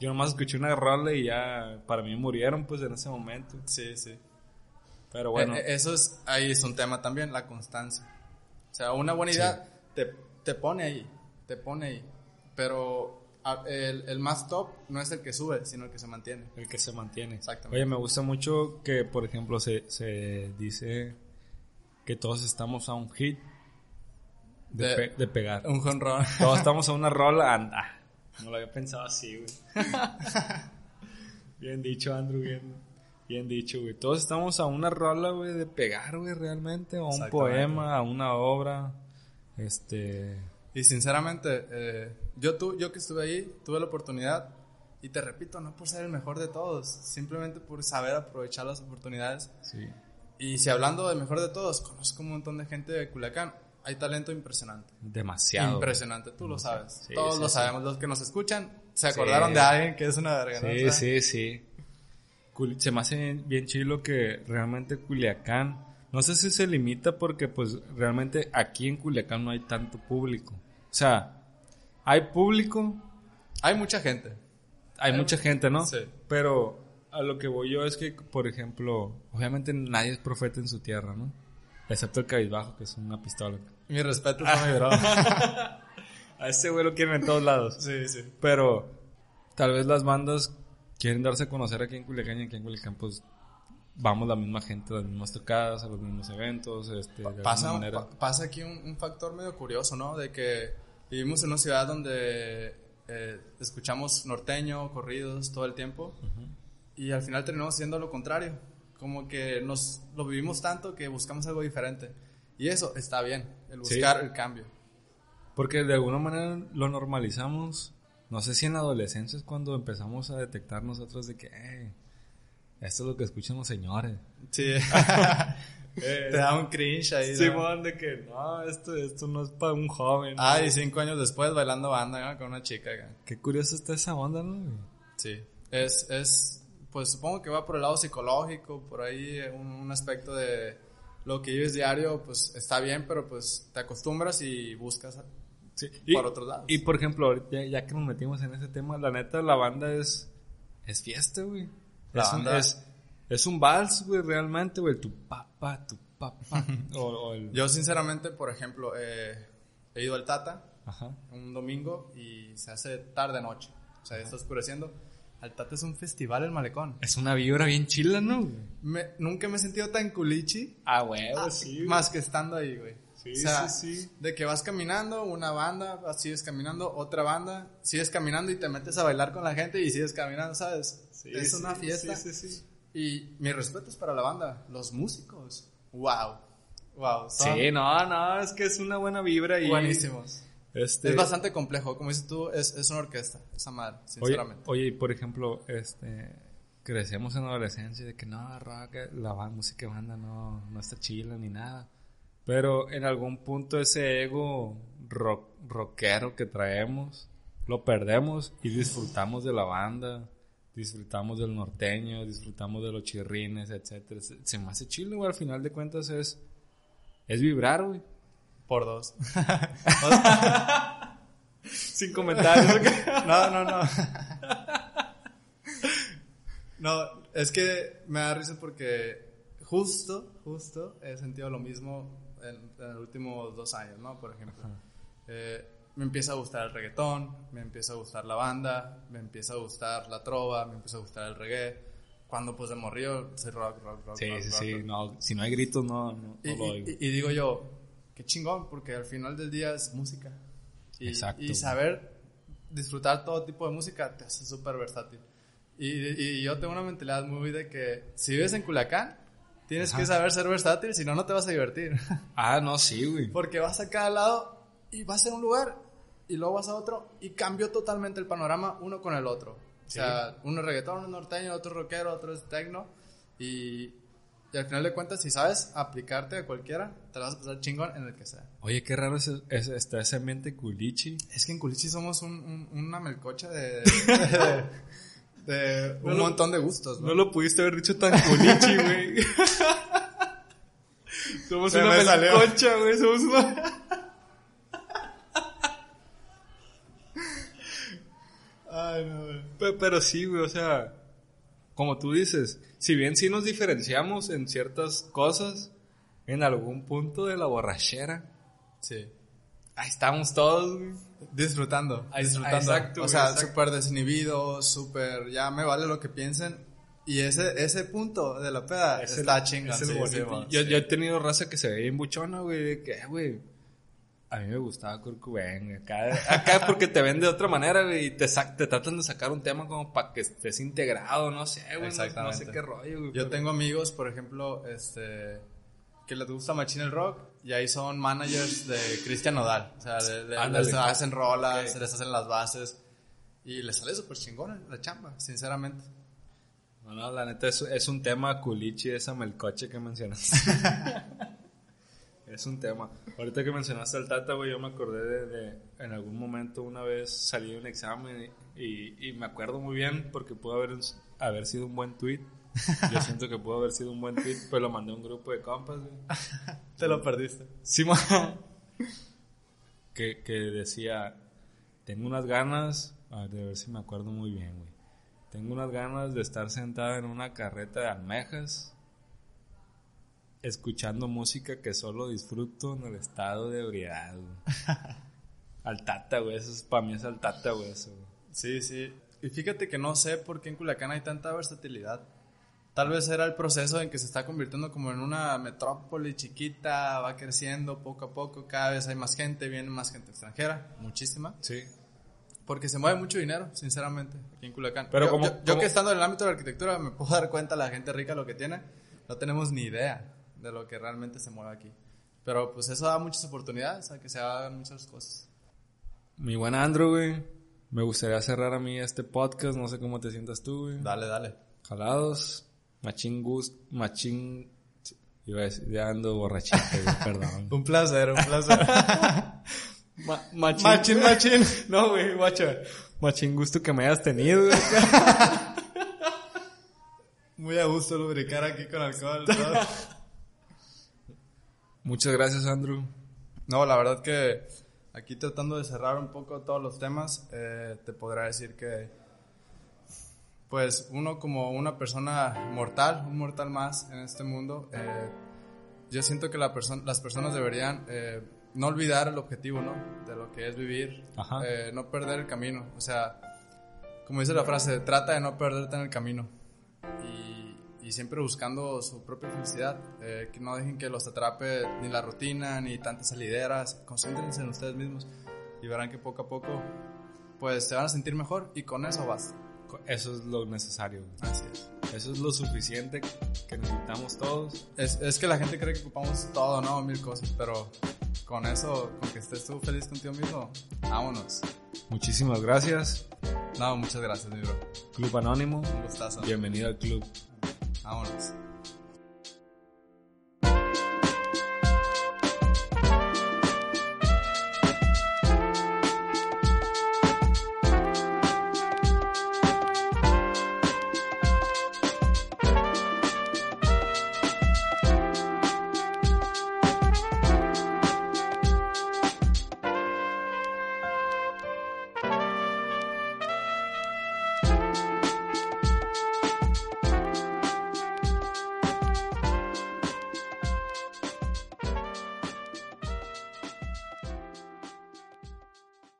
Yo nomás escuché una rola y ya para mí murieron pues en ese momento. Sí, sí. Pero bueno. Eh, eh, eso es, ahí es un tema también, la constancia. O sea, una buena idea te, te, pone ahí, te pone ahí. Pero el, el, más top no es el que sube, sino el que se mantiene. El que se mantiene. Exactamente. Oye, me gusta mucho que, por ejemplo, se, se dice que todos estamos a un hit de, de, pe de pegar. Un jonrón. Todos estamos a una rola, anda. No lo había pensado así, güey. bien dicho, Andrew, bien, bien dicho, güey. Todos estamos a una rola, güey, de pegar, güey, realmente. A un poema, a una obra. Este. Y sinceramente, eh, yo, tu, yo que estuve ahí, tuve la oportunidad. Y te repito, no por ser el mejor de todos, simplemente por saber aprovechar las oportunidades. Sí. Y si hablando de mejor de todos, conozco un montón de gente de Culiacán hay talento impresionante. Demasiado. Impresionante, tú lo sabes. Sí, Todos sí, lo sabemos. Los que nos escuchan se acordaron de alguien que es una verga. Sí, sí, sí. Se me hace bien chilo que realmente Culiacán, no sé si se limita porque pues realmente aquí en Culiacán no hay tanto público. O sea, hay público. Hay mucha gente. Hay, hay mucha gente, ¿no? Sí. Pero a lo que voy yo es que, por ejemplo, obviamente nadie es profeta en su tierra, ¿no? Excepto el cabizbajo, que es una pistola. Mi respeto a mi bro. a ese güey lo quieren en todos lados. Sí, sí. Pero tal vez las bandas quieren darse a conocer aquí en Culiacán y aquí en Culiacán pues vamos la misma gente, las mismas tocadas, a los mismos eventos. Este, de pasa, manera. Pa pasa aquí un, un, factor medio curioso, ¿no? De que vivimos en una ciudad donde eh, escuchamos norteño, corridos todo el tiempo uh -huh. y al final terminamos haciendo lo contrario. Como que nos lo vivimos tanto que buscamos algo diferente. Y eso está bien, el buscar sí. el cambio. Porque de alguna manera lo normalizamos. No sé si en la adolescencia es cuando empezamos a detectar nosotros de que, hey, esto es lo que escuchan los señores. Sí. eh, Te da un cringe ahí. Simón, de que no, esto, esto no es para un joven. Ah, ¿no? y cinco años después bailando banda ¿no? con una chica. Qué curioso está esa onda, ¿no? Sí. Es, es, pues supongo que va por el lado psicológico, por ahí un, un aspecto de lo que vives diario, pues está bien, pero pues te acostumbras y buscas sí. por y, otros lados. Y por ejemplo, ahorita ya que nos metimos en ese tema, la neta, la banda es, es fiesta, güey. Es, un, es, es un vals, güey, realmente, güey. Tu papá, tu papá. o, o el... Yo, sinceramente, por ejemplo, eh, he ido al Tata Ajá. un domingo y se hace tarde-noche. O sea, ya está oscureciendo. Al Tata es un festival el malecón. Es una vibra bien chila, ¿no? Me, nunca me he sentido tan culichi. Ah, güey, ah, sí. Güey. Más que estando ahí, güey. Sí, o sea, sí, sí. De que vas caminando, una banda, sigues caminando, otra banda, sigues caminando y te metes a bailar con la gente y sigues caminando, ¿sabes? Sí, es sí, una fiesta. Sí, sí, sí. Y mi respeto es para la banda, los músicos. Wow. Wow. Son sí, no, no, es que es una buena vibra y. Buenísimos. Este... Es bastante complejo, como dices tú, es, es una orquesta, esa madre, sinceramente. Oye, oye, por ejemplo, este, crecemos en la adolescencia de que no, rock, la música banda no, no está chila ni nada. Pero en algún punto ese ego rock, rockero que traemos, lo perdemos y disfrutamos de la banda, disfrutamos del norteño, disfrutamos de los chirrines, etcétera. Se, se me hace chilo, güey, al final de cuentas es, es vibrar, güey. Por dos. Sin comentarios. no, no, no. No, es que me da risa porque justo, justo he sentido lo mismo en, en los últimos dos años, ¿no? Por ejemplo. Eh, me empieza a gustar el reggaetón, me empieza a gustar la banda, me empieza a gustar la trova, me empieza a gustar el reggae. Cuando pues de morrillo, soy rock, rock, rock. Sí, rock, sí, rock, sí. rock. No, si no hay gritos, no, no, y, no lo oigo. Y, y, digo yo, qué chingón, porque al final del día es música. Y, Exacto. Y saber disfrutar todo tipo de música te hace súper versátil. Y, y yo tengo una mentalidad muy de que si vives en Culiacán, tienes que saber ser versátil, si no, no te vas a divertir. Ah, no, sí, güey. Porque vas a cada lado y vas a un lugar y luego vas a otro y cambió totalmente el panorama uno con el otro. O sea, uno es reggaetón, uno es norteño, otro es rockero, otro es tecno. Y, y al final de cuentas, si sabes aplicarte a cualquiera, te la vas a pasar chingón en el que sea. Oye, qué raro es, es- está ese ambiente culichi. Es que en Culichi somos un, un- una melcocha de, de, de un No lo- montón de gustos, ¿no? No lo pudiste haber dicho tan culichi, güey. Somos Se una me salió. melcocha, güey. Somos una... Ay, no, güey. Pe- Pero sí, güey, o sea, como tú dices, si bien sí nos diferenciamos en ciertas cosas, en algún punto de la borrachera, Sí. Ahí estamos todos, güey. Disfrutando, Ahí- disfrutando. exacto, o sea, súper desinhibido, súper, ya me vale lo que piensen. Y ese, ese punto de la peda Es el- está chingón. es el sí, sí, yo, sí. yo he tenido raza que se ve bien buchona, güey, de que, güey, a mí me gustaba Kurt Cobain, acá, acá porque te ven de otra manera, güey, y te, te tratan de sacar un tema como para que estés integrado, no sé, güey, no- sé qué rollo, güey. Yo pero- tengo amigos, por ejemplo, este, que les gusta machín el rock ahí son managers de Cristian Nodal. O sea, de- de- Ándale. les hacen rolas, Ok. les hacen las bases y les sale súper chingón la chamba, sinceramente. No, no, la neta es, es un tema culichi esa melcoche que mencionaste. es un tema. Ahorita que mencionaste al Tata, güey, yo me acordé de, de- en algún momento una vez salí de un examen y, y me acuerdo muy bien porque pudo haber, haber sido un buen tweet. Yo siento que pudo haber sido un buen tweet, pues lo mandé a un grupo de compas, güey. Te lo perdiste. Sí, que, que decía, tengo unas ganas, a ver, de ver si me acuerdo muy bien, güey. Tengo unas ganas de estar sentado en una carreta de almejas, escuchando música que solo disfruto en el estado de ebriedad, güey. Al tata, güey, eso es, para mí es al tata, güey, eso, güey. Sí, sí. Y fíjate que no sé por qué en Culiacán hay tanta versatilidad. Tal vez era el proceso en que se está convirtiendo como en una metrópoli chiquita, va creciendo poco a poco, cada vez hay más gente, viene más gente extranjera, muchísima. Sí. Porque se mueve mucho dinero, sinceramente, aquí en Culiacán. Pero yo, como- yo- yo como- que estando en el ámbito de la arquitectura me puedo dar cuenta la gente rica lo que tiene, no tenemos ni idea de lo que realmente se mueve aquí. Pero pues eso da muchas oportunidades a que se hagan muchas cosas. Mi buen Andrew, güey, me gustaría cerrar a mí este podcast, no sé cómo te sientas tú, güey. Dale, dale. Jalados, machín gust, machín... Iba a decir, ya ando borrachito, perdón. Un placer, un placer. Ma- machín, Machín, machín. No, güey, macho. Machín gusto que me hayas tenido, güey. Muy a gusto lubricar aquí con alcohol. todo. Muchas gracias, Andrew. No, la verdad que aquí tratando de cerrar un poco todos los temas, eh, te podrá decir que, pues uno como una persona mortal, un mortal más en este mundo, eh, yo siento que la perso- las personas deberían eh, no olvidar el objetivo, ¿no? De lo que es vivir, eh, no perder el camino. O sea, como dice la frase, trata de no perderte en el camino. Y, y siempre buscando su propia felicidad. que no dejen que los atrape ni la rutina, ni tantas salideras. Concéntrense en ustedes mismos y verán que poco a poco pues se van a sentir mejor y con eso basta. Eso es lo necesario. Así es. Eso es lo suficiente que necesitamos todos. Es, es que la gente cree que ocupamos todo, ¿no? Mil cosas, pero con eso, con que estés tú feliz contigo mismo, vámonos. Muchísimas gracias. No, muchas gracias, mi bro. Club Anónimo. Un gustazo. Bienvenido al club. Vámonos.